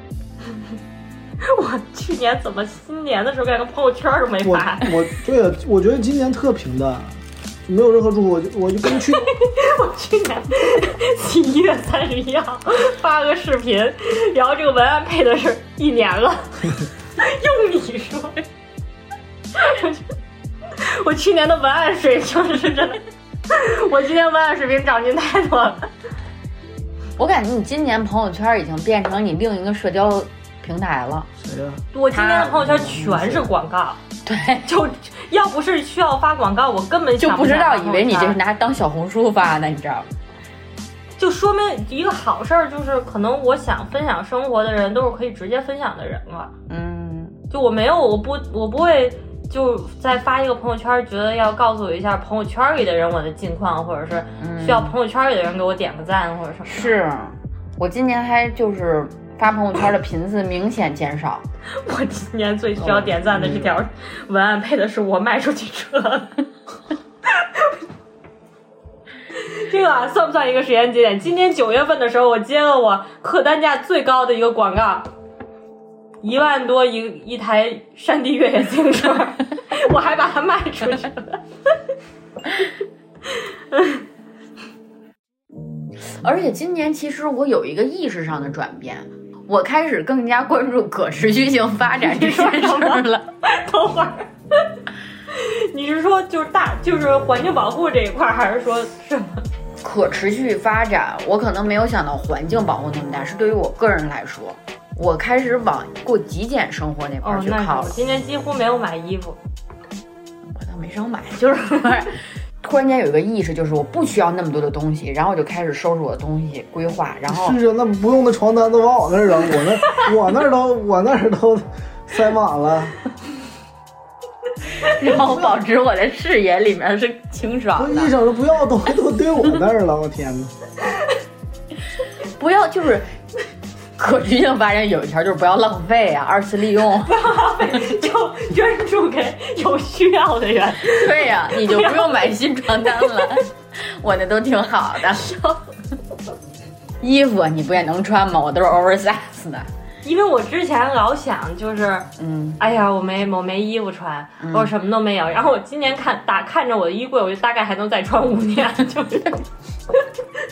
[SPEAKER 3] 我去年怎么新年的时候连个朋友圈都没发？
[SPEAKER 4] 我对啊，我觉得今年特平淡，就没有任何祝福。我就我就跟去
[SPEAKER 3] 我去年 十一月三十一号发个视频，然后这个文案配的是一年了，用你说，我去我去年的文案水平是真的，我今年文案水平长进太多了。
[SPEAKER 2] 我感觉你今年朋友圈已经变成你另一个社交平台了。
[SPEAKER 4] 谁呀、
[SPEAKER 3] 我今年的朋友圈全是广告，
[SPEAKER 2] 对，
[SPEAKER 3] 就要不是需要发广告，我根本
[SPEAKER 2] 就不知道以为你这是拿当小红书发的，你知道吗？
[SPEAKER 3] 就说明一个好事儿，就是可能我想分享生活的人都是可以直接分享的人了。
[SPEAKER 2] 嗯，
[SPEAKER 3] 就我没有，我不，我不会就再发一个朋友圈，觉得要告诉我一下朋友圈里的人我的近况，或者是需要朋友圈里的人给我点个赞或者什么的。
[SPEAKER 2] 是我今年还就是发朋友圈的频次明显减少。
[SPEAKER 3] 我今年最需要点赞的这条文案配的是我卖出去车了。这个啊，算不算一个时间节点？今年九月份的时候，我接了我客单价最高的一个广告，一万多一一台山地越野自行车，我还把它卖出去了。
[SPEAKER 2] 而且今年其实我有一个意识上的转变，我开始更加关注可持续性发展这件事儿了。
[SPEAKER 3] 等会儿，你是说就是大就是环境保护这一块儿，还是说什么？
[SPEAKER 2] 可持续发展，我可能没有想到环境保护那么大，是对于我个人来说，我开始往过极简生活那块儿
[SPEAKER 3] 哦，
[SPEAKER 2] 去靠了
[SPEAKER 3] 那是我。今年几乎没有买衣服。
[SPEAKER 2] 我倒没少买，就是 突然间有一个意识，就是我不需要那么多的东西，然后我就开始收拾我的东西，规划，然后
[SPEAKER 4] 是啊，那不用的床单都往我那儿扔，我那我那儿都我那儿都塞满了。
[SPEAKER 2] 然后保持我的视野里面是清爽
[SPEAKER 4] 我一
[SPEAKER 2] 的，
[SPEAKER 4] 整不要的东西都堆我那儿了，我天哪！
[SPEAKER 2] 不要就是。可持续性发展有一条就是不要浪费啊，二次利用。
[SPEAKER 3] 不要浪费就捐助给有需要的人。
[SPEAKER 2] 对呀、你就不用买新床单了，我那都挺好的。衣服你不也能穿吗？我都是 oversize 的。
[SPEAKER 3] 因为我之前老想就是，
[SPEAKER 2] 嗯，
[SPEAKER 3] 哎呀，我没我没衣服穿，我什么都没有。然后我今年看打看着我的衣柜，我就大概还能再穿五年，就是。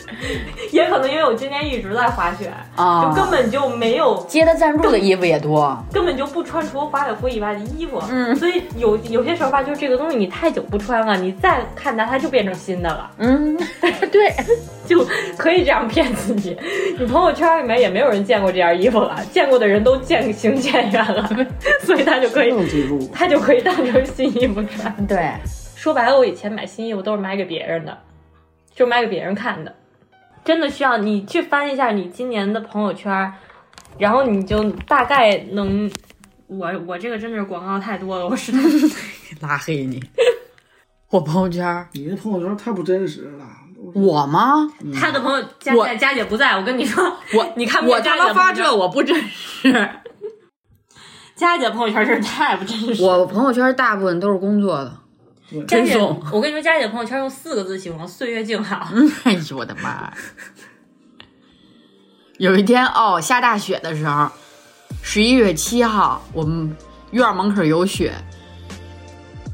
[SPEAKER 3] 也可能因为我今年一直在滑雪，
[SPEAKER 2] 啊
[SPEAKER 3] 就根本就没有，
[SPEAKER 2] 接的赞助的衣服也多。
[SPEAKER 3] 根本就不穿除了滑雪服以外的衣服。
[SPEAKER 2] 嗯
[SPEAKER 3] 所以有有些时候吧，就是这个东西你太久不穿了，你再看它，它就变成新的了。
[SPEAKER 2] 嗯，对，
[SPEAKER 3] 就可以这样骗自己。你朋友圈里面也没有人见过这件衣服了，见过的人都渐行渐远了，所以他就可以，
[SPEAKER 4] 能记住。
[SPEAKER 3] 他就可以当成新衣服穿。
[SPEAKER 2] 对，
[SPEAKER 3] 说白了，我以前买新衣服都是买给别人的，就买给别人看的。真的需要你去翻一下你今年的朋友圈，然后你就大概能。我我这个真的是广告太多了，我实在
[SPEAKER 2] 拉黑你。我朋友圈，
[SPEAKER 4] 你的朋友圈太不真实了，
[SPEAKER 2] 我吗？
[SPEAKER 3] 他的朋友佳
[SPEAKER 2] 我
[SPEAKER 3] 佳佳姐不在，我跟你说，
[SPEAKER 2] 我
[SPEAKER 3] 你看不
[SPEAKER 2] 我他
[SPEAKER 3] 见佳姐的朋友圈
[SPEAKER 2] 妈发这，我不真实。
[SPEAKER 3] 佳姐朋友圈真是太不真实。
[SPEAKER 2] 我朋友圈大部分都是工作的。
[SPEAKER 3] 佳姐
[SPEAKER 2] 真送，
[SPEAKER 3] 我跟你说，佳姐朋友圈用四个字形容：岁月静好。
[SPEAKER 2] 哎呦我的妈呀！有一天哦，下大雪的时候，十一月七号，我们院儿门口有雪，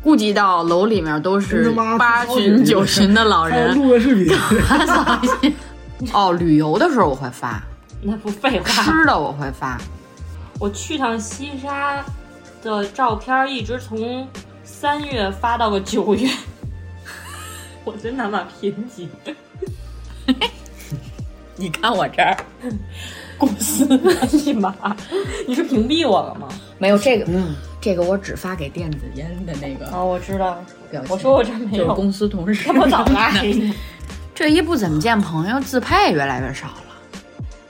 [SPEAKER 2] 顾及到楼里面都是八旬九 旬的老人，
[SPEAKER 4] 录个视频，
[SPEAKER 2] 哦，旅游的时候我会发，
[SPEAKER 3] 那不废话，
[SPEAKER 2] 吃的我会发，
[SPEAKER 3] 我去趟西沙的照片一直从三月发到了九月，我真他妈贫瘠。
[SPEAKER 2] 你看我这儿，
[SPEAKER 3] 公司，你妈！你是屏蔽我了吗？
[SPEAKER 2] 没有这个，嗯这个我只发给电子烟的那个
[SPEAKER 3] 哦，我知道。
[SPEAKER 2] 表情。
[SPEAKER 3] 我说我这没有，
[SPEAKER 2] 就是公司同事，
[SPEAKER 3] 我早拉黑你。
[SPEAKER 2] 这一不怎么见朋友，自拍也越来越少了。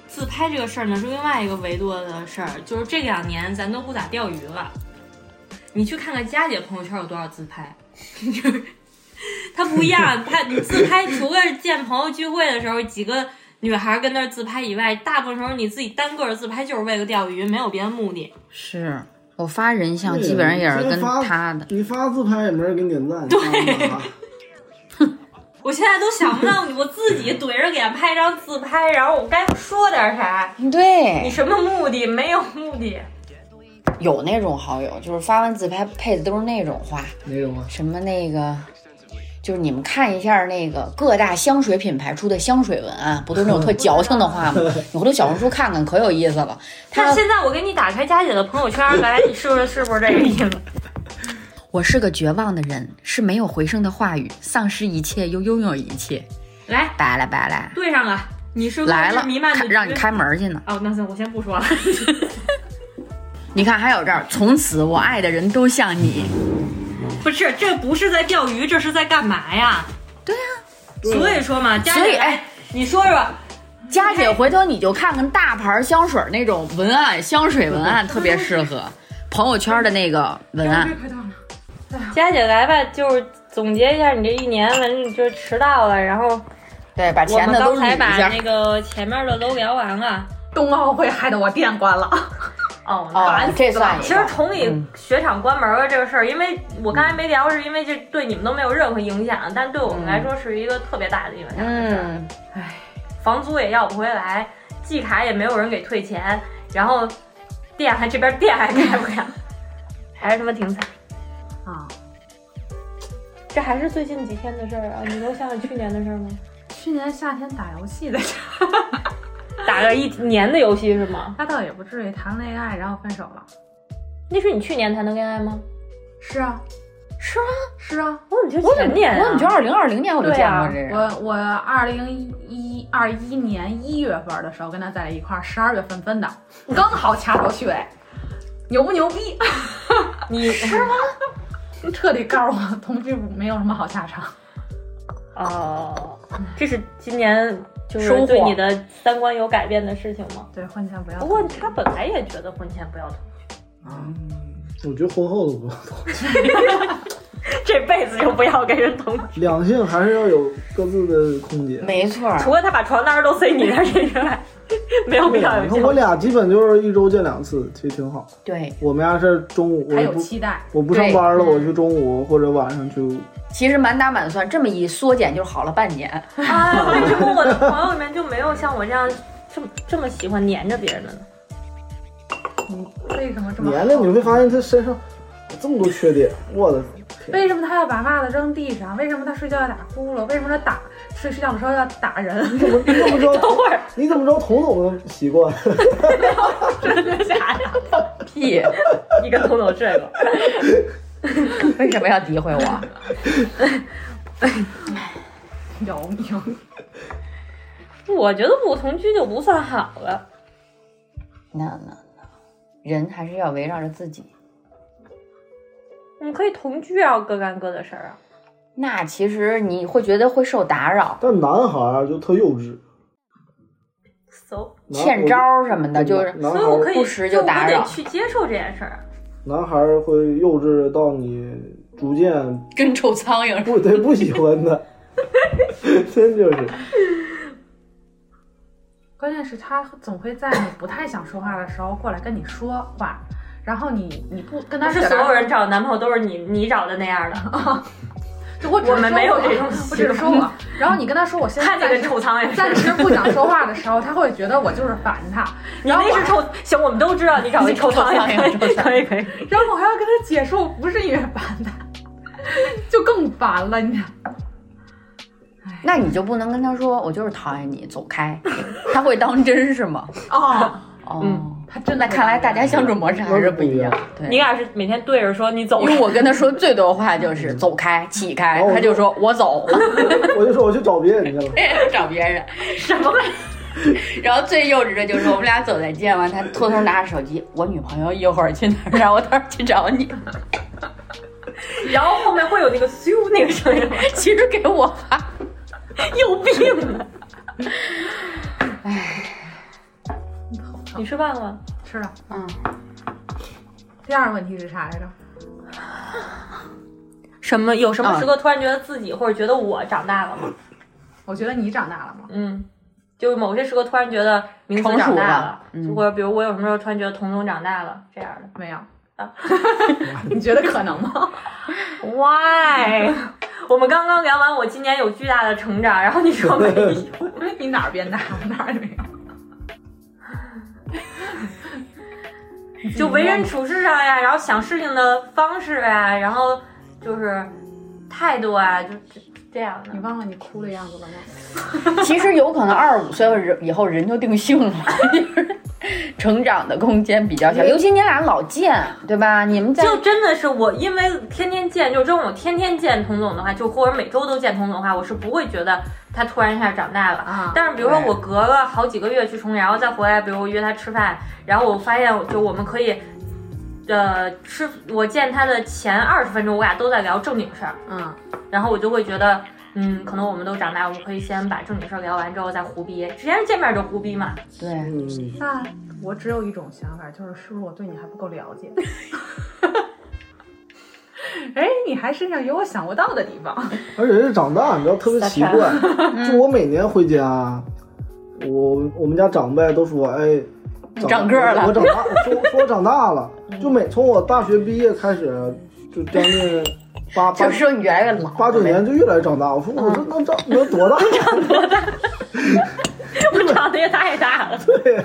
[SPEAKER 3] 自拍这个事儿呢，是另外一个维度的事儿，就是这两年咱都不咋钓鱼了。你去看看佳姐朋友圈有多少自拍，就是她不一样，她你自拍除了见朋友聚会的时候几个女孩跟那儿自拍以外，大部分时候你自己单个儿自拍就是为了钓鱼，没有别的目的。
[SPEAKER 2] 是我发人像，基本上也是跟
[SPEAKER 4] 现在发
[SPEAKER 2] 他的。
[SPEAKER 4] 你发自拍也没人给你点赞，对，哼
[SPEAKER 3] 我现在都想不到我自己怼着脸拍张自拍，然后我该说点啥？
[SPEAKER 2] 对你，
[SPEAKER 3] 什么目的？没有目的。
[SPEAKER 2] 有那种好友，就是发完自拍配的都是那种话，
[SPEAKER 4] 哪种啊？
[SPEAKER 2] 什么那个，就是你们看一下那个各大香水品牌出的香水文案，不都是那种特矫情的话吗？你回头小红书看看，可有意思了。他
[SPEAKER 3] 那现在我给你打开佳姐的朋友圈，来，你说说是不是这个意思？
[SPEAKER 2] 我是个绝望的人，是没有回声的话语，丧失一切又拥有一切。
[SPEAKER 3] 来，
[SPEAKER 2] 巴拉巴拉，
[SPEAKER 3] 对上了，你是是
[SPEAKER 2] 来了，
[SPEAKER 3] 弥漫的
[SPEAKER 2] 开让你开门去呢。
[SPEAKER 3] 哦，那行，我先不说了。
[SPEAKER 2] 你看，还有这儿，从此我爱的人都像你。
[SPEAKER 3] 不是，这不是在钓鱼，这是在干嘛呀？
[SPEAKER 2] 对呀、
[SPEAKER 3] 所以说嘛，佳姐，
[SPEAKER 2] 所以哎，
[SPEAKER 3] 你说说，
[SPEAKER 2] 佳姐，回头你就看看大牌香水那种文案，香水文案特别适合朋友圈的那个文案。
[SPEAKER 3] 佳姐来吧，就是总结一下你这一年，反正就迟到了，然后
[SPEAKER 2] 对，把前的都捋
[SPEAKER 3] 刚才把那。个前面的都聊完了。
[SPEAKER 5] 冬奥会害得我店关了。
[SPEAKER 3] 哦
[SPEAKER 2] 哦，这算
[SPEAKER 3] 其实
[SPEAKER 2] 个。
[SPEAKER 3] 崇礼
[SPEAKER 2] 嗯
[SPEAKER 3] 雪场关门了这个事儿，因为我刚才没聊，是因为这对你们都没有任何影响，但对我们来说是一个特别大的影响的事儿。
[SPEAKER 2] 嗯，
[SPEAKER 3] 唉，房租也要不回来，季卡也没有人给退钱，然后店还这边店还开不了，还是他妈挺惨。
[SPEAKER 5] 啊，
[SPEAKER 3] 这还是最近几天的事儿啊！你能想想去年的事儿吗？
[SPEAKER 5] 去年夏天打游戏的时
[SPEAKER 3] 打个一年的游戏是吗？
[SPEAKER 5] 那倒也不至于谈恋爱然后分手了。
[SPEAKER 3] 那是你去年谈的恋爱吗？
[SPEAKER 5] 是啊，
[SPEAKER 2] 是啊？
[SPEAKER 5] 是啊，
[SPEAKER 3] 我怎么觉
[SPEAKER 2] 我怎么
[SPEAKER 3] 得前年、啊？
[SPEAKER 2] 我怎么觉得二零二零年我就见过这人？
[SPEAKER 5] 我我二零一二一年一月份的时候跟他在一块儿，十二月份分的，刚好掐头去尾，牛不牛逼？
[SPEAKER 3] 你是吗？
[SPEAKER 5] 你彻底告诉我同居没有什么好下场。
[SPEAKER 3] 哦，这是今年就是对你的三观有改变的事情吗？
[SPEAKER 5] 对，婚前不要。
[SPEAKER 3] 不过他本来也觉得婚前不要同居，
[SPEAKER 4] 我觉得婚后都不要同居，
[SPEAKER 3] 这辈子就不要跟人同居，
[SPEAKER 4] 两性还是要有各自的空间。
[SPEAKER 2] 没错，
[SPEAKER 3] 除了他把床单都塞你那身上来，没有必要有
[SPEAKER 4] 你看我。俩基本就是一周见两次，其实挺好。
[SPEAKER 2] 对，
[SPEAKER 4] 我们家是中午，我
[SPEAKER 5] 还有期待，
[SPEAKER 4] 我不上班了，我就中午或者晚上去。
[SPEAKER 2] 其实满打满算这么一缩减就好了半年。
[SPEAKER 3] 啊，为什么我的朋友里面就没有像我这样这么这么喜欢黏着别人的呢？
[SPEAKER 5] 为什么这么
[SPEAKER 4] 黏着你会发现他身上有这么多缺点，我的天！
[SPEAKER 5] 为什么他要把袜子扔地上？为什么他睡觉要打呼噜？为什么他打睡睡觉的时候要打人？
[SPEAKER 4] 你怎么你怎么知道？
[SPEAKER 3] 等会儿，
[SPEAKER 4] 你怎么知道童总的习惯？
[SPEAKER 3] 真的假的？
[SPEAKER 2] 屁，
[SPEAKER 3] 你跟童总睡过？
[SPEAKER 2] 为什么要诋毁我？
[SPEAKER 5] 有有，
[SPEAKER 3] 我觉得不同居就不算好了。
[SPEAKER 2] 那那那，人还是要围绕着自己。
[SPEAKER 3] 我们可以同居啊，各干各的事儿啊。
[SPEAKER 2] 那其实你会觉得会受打扰，
[SPEAKER 4] 但男孩儿就特幼稚
[SPEAKER 3] ，so，
[SPEAKER 2] 欠招什么的，就是
[SPEAKER 3] 所以我可以
[SPEAKER 2] 不时就打扰
[SPEAKER 3] 我得去接受这件事儿啊。
[SPEAKER 4] 男孩儿会幼稚到你逐渐
[SPEAKER 2] 跟臭苍蝇似的。
[SPEAKER 4] 不 对不喜欢他，真就是。
[SPEAKER 5] 关键是他总会在你不太想说话的时候过来跟你说话，然后你你不跟他
[SPEAKER 3] 不是所有人找男朋友都是你你找的那样的，
[SPEAKER 5] 就我只是
[SPEAKER 3] 我们没有
[SPEAKER 5] 说我
[SPEAKER 3] 这种
[SPEAKER 5] 我只是说我，然后你跟他说我现在暂时
[SPEAKER 3] 臭苍蝇
[SPEAKER 5] 暂。时不想说话的时候，他会觉得我就是烦他，
[SPEAKER 3] 你那是臭，行，我们都知道你找的臭苍蝇，可以可以可以。
[SPEAKER 5] 然后我还要跟他解释，我不是因为烦他，就更烦了，你知道。
[SPEAKER 2] 那你就不能跟他说我就是讨厌你，走开，他会当真是吗？
[SPEAKER 5] 哦，
[SPEAKER 2] 哦，
[SPEAKER 3] 嗯
[SPEAKER 5] 他真的
[SPEAKER 2] 看来大家相处模式还是不一样。对，
[SPEAKER 3] 你俩是每天对着说你走
[SPEAKER 2] 因，为我跟他说最多话就是走开、起开，他就说 我走了，
[SPEAKER 4] 我就说我去找别人去了。
[SPEAKER 2] 找别人。
[SPEAKER 3] 什么鬼？
[SPEAKER 2] 然后最幼稚的就是我们俩走在街上，他偷偷拿着手机，我女朋友一会儿去哪儿，让我到时候去找你。
[SPEAKER 3] 然后后面会有那个咻那个声音？
[SPEAKER 2] 其实给我发，
[SPEAKER 3] 有病啊！你吃饭了吗？
[SPEAKER 5] 吃了。
[SPEAKER 2] 嗯，
[SPEAKER 5] 第二个问题是啥来着？
[SPEAKER 3] 什么？有什么
[SPEAKER 2] 啊
[SPEAKER 3] 时刻突然觉得自己或者觉得我长大了吗？
[SPEAKER 5] 我觉得你长大了吗？
[SPEAKER 3] 嗯，就是某些时刻突然觉得名字
[SPEAKER 2] 成
[SPEAKER 3] 长大了，
[SPEAKER 2] 嗯
[SPEAKER 3] 就或者比如我有什么时候突然觉得童总长大了这样的。
[SPEAKER 5] 没有
[SPEAKER 3] 啊。
[SPEAKER 5] 你觉得可能吗？
[SPEAKER 3] Why？我们刚刚聊完我今年有巨大的成长，然后你说没有？
[SPEAKER 5] 你哪儿变大了？哪儿也没有。
[SPEAKER 3] 就为人处事上呀，然后想事情的方式呀，然后就是态度啊，就这这样的
[SPEAKER 5] 你。忘了你哭的样子了吗？
[SPEAKER 2] 其实有可能二十五岁人以后人就定性了，就 是成长的空间比较小，尤其你俩老见，对吧？你们在
[SPEAKER 3] 就真的是我，因为天天见，就这种我天天见童总的话，就或者每周都见童总的话，我是不会觉得他突然一下长大了。
[SPEAKER 5] 啊
[SPEAKER 3] 但是比如说我隔了好几个月去重庆，然后再回来，比如我约他吃饭，然后我发现就我们可以，呃，吃我见他的前二十分钟，我俩都在聊正经事儿，
[SPEAKER 5] 嗯，
[SPEAKER 3] 然后我就会觉得。嗯，可能我们都长大，我们可以先把正经事儿聊完之后再胡逼。之前见面就胡逼嘛，
[SPEAKER 2] 对，
[SPEAKER 4] 嗯，
[SPEAKER 5] 那我只有一种想法，就是是不是我对你还不够了解？哎，你还身上有我想不到的地方。
[SPEAKER 4] 而且是长大，你知道特别奇怪。就我每年回家，我我们家长辈都说，哎，
[SPEAKER 2] 长个儿了
[SPEAKER 4] 我长大，说说我长大了。就每从我大学毕业开始，就将近八 八
[SPEAKER 2] 就是说你越来越老，
[SPEAKER 4] 八九年就越来越长大。我说我这能长能多大？
[SPEAKER 3] 长多大 我长得也太大了。
[SPEAKER 4] 对，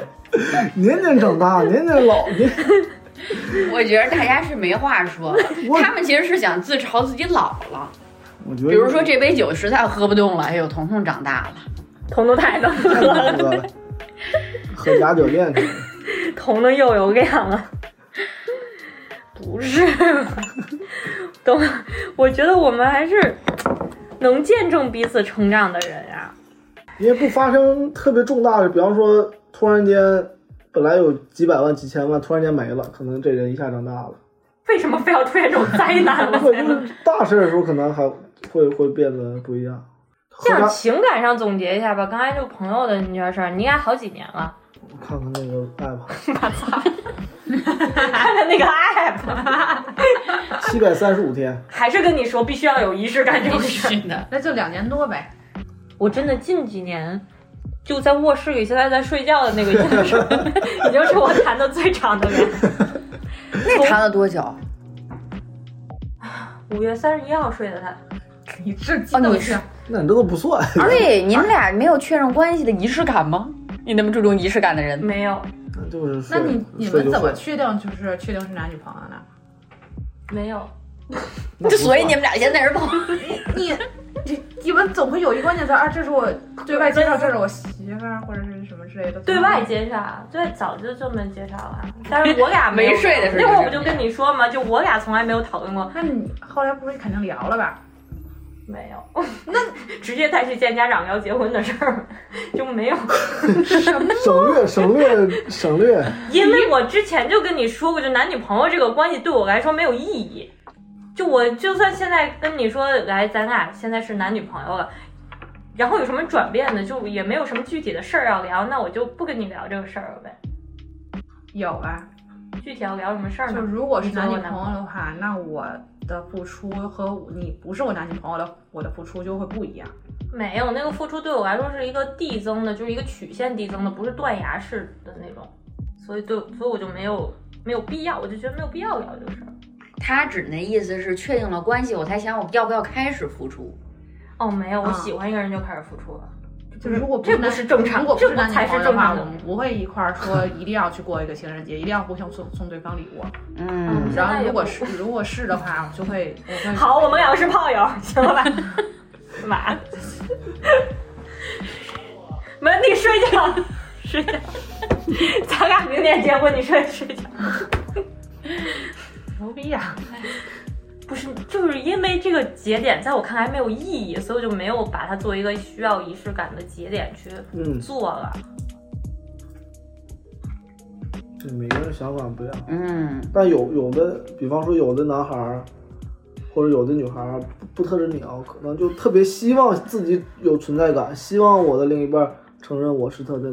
[SPEAKER 4] 年年长大，年年老，年
[SPEAKER 2] 我觉得大家是没话说，他们其实是想自嘲自己老了。
[SPEAKER 4] 我觉得
[SPEAKER 2] 比如说这杯酒实在喝不动了，哎呦，彤彤长大了。
[SPEAKER 3] 彤彤太能喝
[SPEAKER 4] 太
[SPEAKER 3] 了，
[SPEAKER 4] 喝了，喝假酒店去了。
[SPEAKER 3] 彤彤又有量了。不是，等我觉得我们还是能见证彼此成长的人啊。
[SPEAKER 4] 因为不发生特别重大的，比方说突然间本来有几百万、几千万，突然间没了，可能这人一下长大了。
[SPEAKER 3] 为什么非要出现这种灾难了
[SPEAKER 4] 不 就是大事儿的时候，可能还会会变得不一样。
[SPEAKER 3] 这样情感上总结一下吧，刚才就朋友的那件事儿，你应该好几年了。
[SPEAKER 4] 看看那个 app，
[SPEAKER 3] 看看那个 app，
[SPEAKER 4] 七百三十五天，
[SPEAKER 3] 还是跟你说必须要有仪式感这个事儿。
[SPEAKER 2] 的，
[SPEAKER 5] 那就两年多呗。
[SPEAKER 3] 我真的近几年就在卧室里，现在在睡觉的那个仪式，已经是我谈的最长的恋爱。
[SPEAKER 2] 那谈了多久？
[SPEAKER 3] 五月三十一号睡的他，
[SPEAKER 5] 你这激
[SPEAKER 2] 哦你是
[SPEAKER 5] 动性，
[SPEAKER 4] 那你这都不算。
[SPEAKER 2] 对，你们俩没有确认关系的仪式感吗？你那么注重仪式感的人，
[SPEAKER 3] 没有
[SPEAKER 4] 那就是
[SPEAKER 5] 那你你们怎么确定就是确定是男女朋友呢？
[SPEAKER 3] 没有，
[SPEAKER 4] 就
[SPEAKER 2] 所以你们俩现在是朋友。
[SPEAKER 5] 你你你们总会有一关键词啊，这是我对外介绍，这是我媳妇儿或者是什么之类的。
[SPEAKER 3] 对外介绍，对早就这么介绍了，但是我俩没
[SPEAKER 2] 没睡的时候
[SPEAKER 3] 那会儿我不就跟你说嘛，就我俩从来没有讨论过，
[SPEAKER 5] 那你后来不是肯定聊了吧？
[SPEAKER 3] 没有，那直接带去见家长聊结婚的事儿，就没有。
[SPEAKER 4] 省略省略省略，
[SPEAKER 3] 因为我之前就跟你说过，就男女朋友这个关系对我来说没有意义。就我就算现在跟你说，来，咱俩现在是男女朋友了，然后有什么转变的？就也没有什么具体的事儿要聊，那我就不跟你聊这个事儿了呗。
[SPEAKER 5] 有啊？
[SPEAKER 3] 具体要聊什么事儿呢？
[SPEAKER 5] 就如果是男女朋友的话，那我的付出和你不是我男女朋友的，我的付出就会不一样。
[SPEAKER 3] 没有，那个付出对我来说是一个递增的，就是一个曲线递增的，不是断崖式的那种，所以对，所以我就没有没有必要，我就觉得没有必要聊这个事儿。
[SPEAKER 2] 他指那意思是确定了关系，我才想我要不要开始付出。
[SPEAKER 3] 哦，没有，我
[SPEAKER 5] 啊
[SPEAKER 3] 喜欢一个人就开始付出了。
[SPEAKER 5] 就是如果
[SPEAKER 3] 这不
[SPEAKER 5] 男
[SPEAKER 3] 是正常
[SPEAKER 5] 如果不是
[SPEAKER 3] 这不才是
[SPEAKER 5] 朋友的话，
[SPEAKER 3] 正常的
[SPEAKER 5] 我们不会一块儿说一定要去过一个情人节，一定要互相送送对方礼物。
[SPEAKER 2] 嗯，
[SPEAKER 5] 然后如果是如果是的话，我就会我会
[SPEAKER 3] 好，我们两个是炮友，行了吧？干嘛？门你睡觉，睡觉。咱俩明年结婚，你睡睡觉。
[SPEAKER 5] 牛逼呀！
[SPEAKER 3] 不是，就是因为这个节点在我看来没有意义，所以我就没有把它作为一个需要仪式感的节点去
[SPEAKER 4] 嗯，
[SPEAKER 3] 做了。
[SPEAKER 4] 对每个人想法不一样。
[SPEAKER 2] 嗯，
[SPEAKER 4] 但有有的，比方说有的男孩儿，或者有的女孩儿不不特指你啊，可能就特别希望自己有存在感，希望我的另一半承认我是他的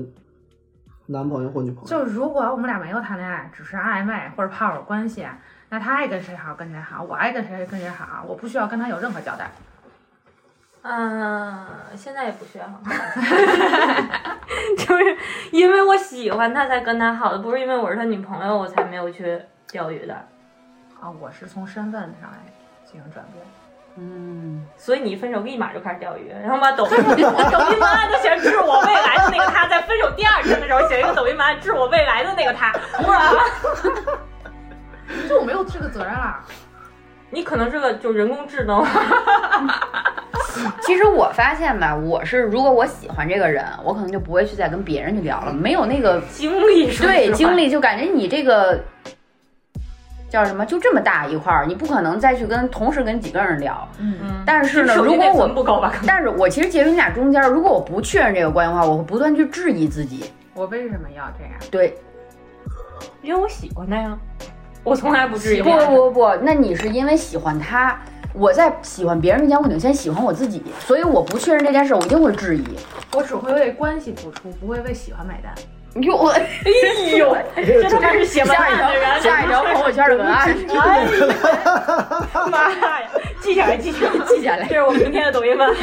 [SPEAKER 4] 男朋友或女朋友。
[SPEAKER 5] 就是如果我们俩没有谈恋爱，只是暧昧或者炮友关系，那他爱跟谁好跟谁好，我爱跟谁跟谁好，我不需要跟他有任何交代。
[SPEAKER 3] 嗯，现在也不需要，就是因为我喜欢他才跟他好的，不是因为我是他女朋友我才没有去钓鱼的。
[SPEAKER 5] 啊，我是从身份上来进行转变。
[SPEAKER 2] 嗯，
[SPEAKER 3] 所以你一分手立马就开始钓鱼，然后把抖音抖音文案都写致我未来的那个他，在分手第二天的时候写一个抖音文案致我未来的那个他，不然
[SPEAKER 5] 就我没有这个责任啦。
[SPEAKER 3] 你可能是个就人工智能。
[SPEAKER 2] 其实我发现吧，我是如果我喜欢这个人，我可能就不会去再跟别人去聊了，没有那个
[SPEAKER 3] 经历说实话
[SPEAKER 2] 对精力，就感觉你这个叫什么，就这么大一块儿，你不可能再去跟同时跟几个人聊。
[SPEAKER 5] 嗯，
[SPEAKER 3] 嗯，
[SPEAKER 2] 但是呢，如果我？但是我其实介于你俩中间儿，如果我不确认这个关系的话，我会不断去质疑自己。
[SPEAKER 5] 我为什么要这样？
[SPEAKER 2] 对，
[SPEAKER 3] 因为我喜欢他呀，我从来不质疑
[SPEAKER 2] 不。不不不，那你是因为喜欢他。我在喜欢别人之前，我得先喜欢我自己，所以我不确认这件事，我一定会质疑。
[SPEAKER 5] 我只会为关系付出，不会为喜欢买单。
[SPEAKER 2] 哟，我
[SPEAKER 3] 哎呦，这他妈是写文
[SPEAKER 2] 下一
[SPEAKER 3] 案的人，
[SPEAKER 2] 条下一条朋友圈的文案，
[SPEAKER 3] 哎呀，妈呀，记下来，记下来，
[SPEAKER 2] 记下来
[SPEAKER 3] 这是我明天的抖音文案。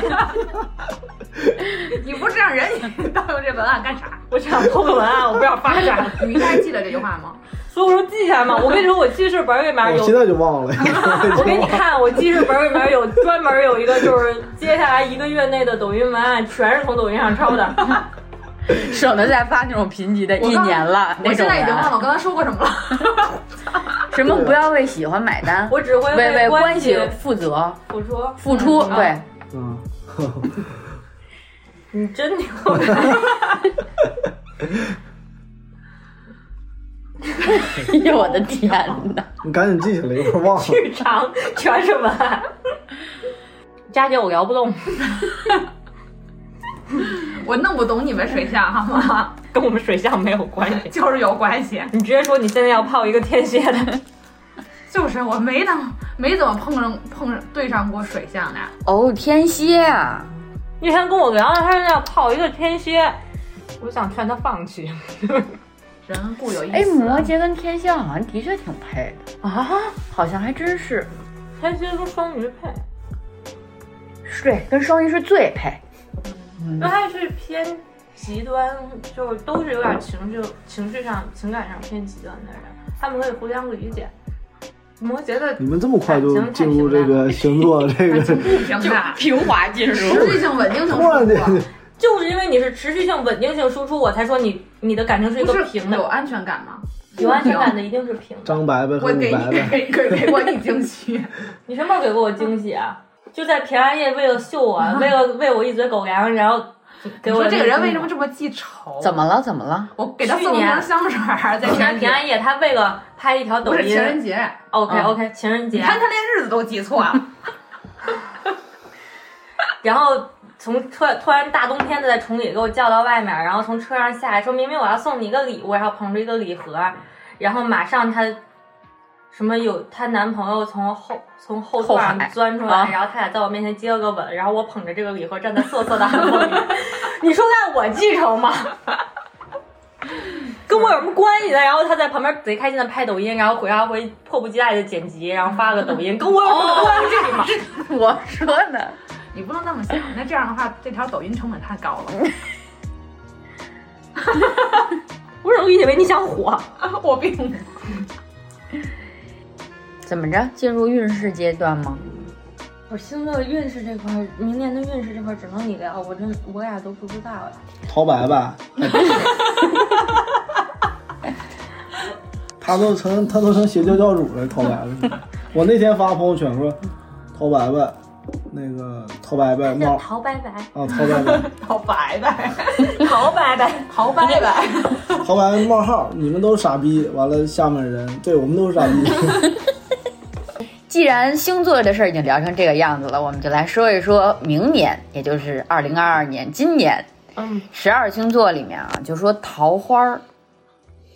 [SPEAKER 5] 你不是让人你盗用这文案干啥？
[SPEAKER 3] 我只想偷个文案，我不要发展。
[SPEAKER 5] 你应该记得这句话吗？
[SPEAKER 3] 所以我说记下来嘛。我跟你说，我记事本里面有
[SPEAKER 4] 我现在就 忘了。
[SPEAKER 3] 我给你看，我记事本里面有专门有一个，就是接下来一个月内的抖音文案，全是从抖音上抄的。
[SPEAKER 2] 省得再发那种贫瘠的一年了那
[SPEAKER 5] 我现。在已经忘了我刚才说过什么了。
[SPEAKER 2] 什么不要为喜欢买单，
[SPEAKER 3] 我只会
[SPEAKER 2] 为为
[SPEAKER 3] 关
[SPEAKER 2] 关系负责
[SPEAKER 3] 付出
[SPEAKER 2] 付出。
[SPEAKER 3] 嗯
[SPEAKER 2] 对，
[SPEAKER 4] 嗯，
[SPEAKER 3] 你真牛！
[SPEAKER 2] 哎呦我的天哪！
[SPEAKER 4] 你赶紧记下来，一会儿忘了。
[SPEAKER 3] 剧场全是文案。佳姐，我摇不动，
[SPEAKER 5] 我弄不懂你们水象好吗？
[SPEAKER 3] 跟我们水象没有关系。
[SPEAKER 5] 就是有关系。
[SPEAKER 3] 你直接说你现在要泡一个天蝎的，
[SPEAKER 5] 就是我没能没怎么碰上碰上对上过水象的。
[SPEAKER 2] 哦，天蝎啊，
[SPEAKER 3] 那天跟我聊，他说要泡一个天蝎，我想劝他放弃。
[SPEAKER 5] 人固有一
[SPEAKER 2] 哎，
[SPEAKER 5] 死，
[SPEAKER 2] 摩羯跟天蝎好像的确挺配的，
[SPEAKER 3] 啊。
[SPEAKER 2] 好像还真是，
[SPEAKER 3] 天蝎跟双鱼配，
[SPEAKER 2] 是对，跟双鱼是最配。
[SPEAKER 3] 因为他是偏极端，就是都是有点情绪、情绪上、情感上偏极端的人，他们可以互相理解。摩羯的
[SPEAKER 4] 你们这么快就进入这个 星座 这个，
[SPEAKER 5] 平的，
[SPEAKER 2] 平滑进入
[SPEAKER 5] 持续性稳定性
[SPEAKER 4] 突然间
[SPEAKER 5] 输出，
[SPEAKER 3] 就是因为你是持续性、稳定性输出，我才说你你的感情是一个平的，
[SPEAKER 5] 有安全感吗？
[SPEAKER 3] 有安全感的一定是平的。
[SPEAKER 4] 张白白和
[SPEAKER 5] 我给你
[SPEAKER 4] 鲁白白，
[SPEAKER 5] 给给给过你惊喜，
[SPEAKER 3] 你什么时候给过我惊喜啊？就在平安夜为了秀我，为了喂我一嘴狗粮，然后给我
[SPEAKER 5] 你说这个人为什么
[SPEAKER 3] 么？
[SPEAKER 5] 这么记仇？
[SPEAKER 2] 怎么了？怎么了？
[SPEAKER 5] 我给他送了瓶香水儿，在情人，
[SPEAKER 3] 平安夜，他为了拍一条抖
[SPEAKER 5] 不是
[SPEAKER 3] 音
[SPEAKER 5] 情人节。
[SPEAKER 3] ，OK
[SPEAKER 2] 嗯
[SPEAKER 3] OK，情人节
[SPEAKER 5] 你，看他连日子都记错了，
[SPEAKER 3] 然后从突突然大冬天的在崇礼给我叫到外面，然后从车上下来说明明我要送你一个礼物，然后捧着一个礼盒，然后马上她什么有她男朋友从后从后座上钻出来，
[SPEAKER 2] 啊
[SPEAKER 3] 然后他俩在我面前接了个吻，然后我捧着这个礼盒站在瑟瑟的寒风里，你说让我继承吗？跟我有什么关系呢？然后他在旁边贼开心的拍抖音，然后回来会迫不及待的剪辑，然后发个抖音，跟我有什么关系吗？
[SPEAKER 2] 我说呢，
[SPEAKER 5] 你不能那么想。那这样的话，这条抖音成本太高了。
[SPEAKER 3] 我怎么理解为你想火？
[SPEAKER 5] 我并不
[SPEAKER 2] 怎么着？进入运势阶段吗？
[SPEAKER 3] 我星座运势这块，明年的运势这块儿只能你聊，我真我俩都不知道呀。
[SPEAKER 4] 陶白白，他都成他都成邪教教主了，陶白白。我那天发朋友圈说，陶白白，那个陶白白
[SPEAKER 3] 叫
[SPEAKER 4] 冒
[SPEAKER 3] 陶白白，
[SPEAKER 4] 啊，陶白白，
[SPEAKER 5] 陶白白，
[SPEAKER 3] 陶白白，
[SPEAKER 5] 陶白白，
[SPEAKER 4] 陶白白冒号，你们都是傻逼。完了，下面人对我们都是傻逼。
[SPEAKER 2] 既然星座的事儿已经聊成这个样子了，我们就来说一说明年，也就是二零二二年，今年
[SPEAKER 3] 嗯
[SPEAKER 2] 十二星座里面啊，就说桃花儿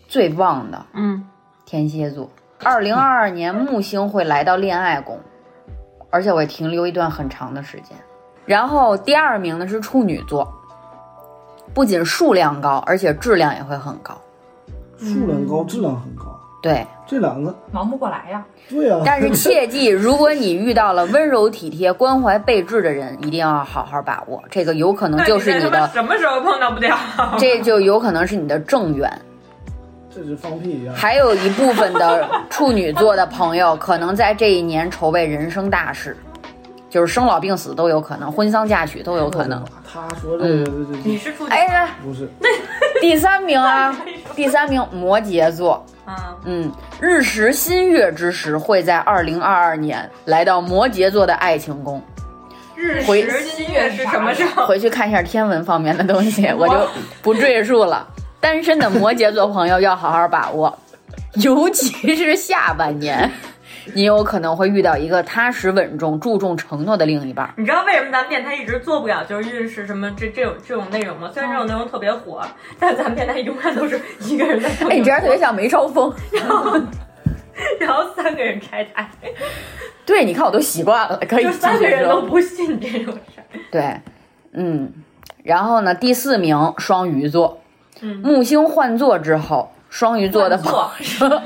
[SPEAKER 2] 最旺的
[SPEAKER 3] 嗯，
[SPEAKER 2] 天蝎座。二零二二年木星会来到恋爱宫，而且会停留一段很长的时间。然后第二名呢是处女座，不仅数量高，而且质量也会很高。
[SPEAKER 4] 数量高，质量很高，
[SPEAKER 2] 对，
[SPEAKER 4] 这两个
[SPEAKER 5] 忙不过来呀。
[SPEAKER 4] 对啊。
[SPEAKER 2] 但是切记，如果你遇到了温柔体贴、关怀备至的人，一定要好好把握，这个有可能就是你的，
[SPEAKER 3] 什么时候碰到不掉？
[SPEAKER 2] 这就有可能是你的正缘。
[SPEAKER 4] 这是放屁一样。
[SPEAKER 2] 还有一部分的处女座的朋友，可能在这一年筹备人生大事，就是生老病死都有可能，婚丧嫁娶都有可能。
[SPEAKER 4] 他说这
[SPEAKER 3] 你是处女，
[SPEAKER 2] 哎呀，
[SPEAKER 4] 不是
[SPEAKER 2] 第三名啊，第三名摩羯座，
[SPEAKER 3] 嗯，
[SPEAKER 2] 嗯，日食新月之时会在二零二二年来到摩羯座的爱情宫。
[SPEAKER 3] 日
[SPEAKER 2] 回
[SPEAKER 3] 食新月是什么时候？
[SPEAKER 2] 回去看一下天文方面的东西，我就不赘述了。单身的摩羯座朋友要好好把握，尤其是下半年，你有可能会遇到一个踏实稳重、注重承诺的另一半。
[SPEAKER 3] 你知道为什么咱们电台一直做不了就是运势什么这这种这种内容吗？虽然这种内容特别火，但咱们电台永远都是一个人在
[SPEAKER 2] 你这样特别像梅超风。
[SPEAKER 3] 然后然后三个人拆台，
[SPEAKER 2] 对，你看我都习惯了，可以
[SPEAKER 3] 就三个。人都不信这种事儿。
[SPEAKER 2] 对，嗯，然后呢，第四名双鱼座，
[SPEAKER 3] 嗯
[SPEAKER 2] 木星换座之后，双鱼座的朋
[SPEAKER 3] 错，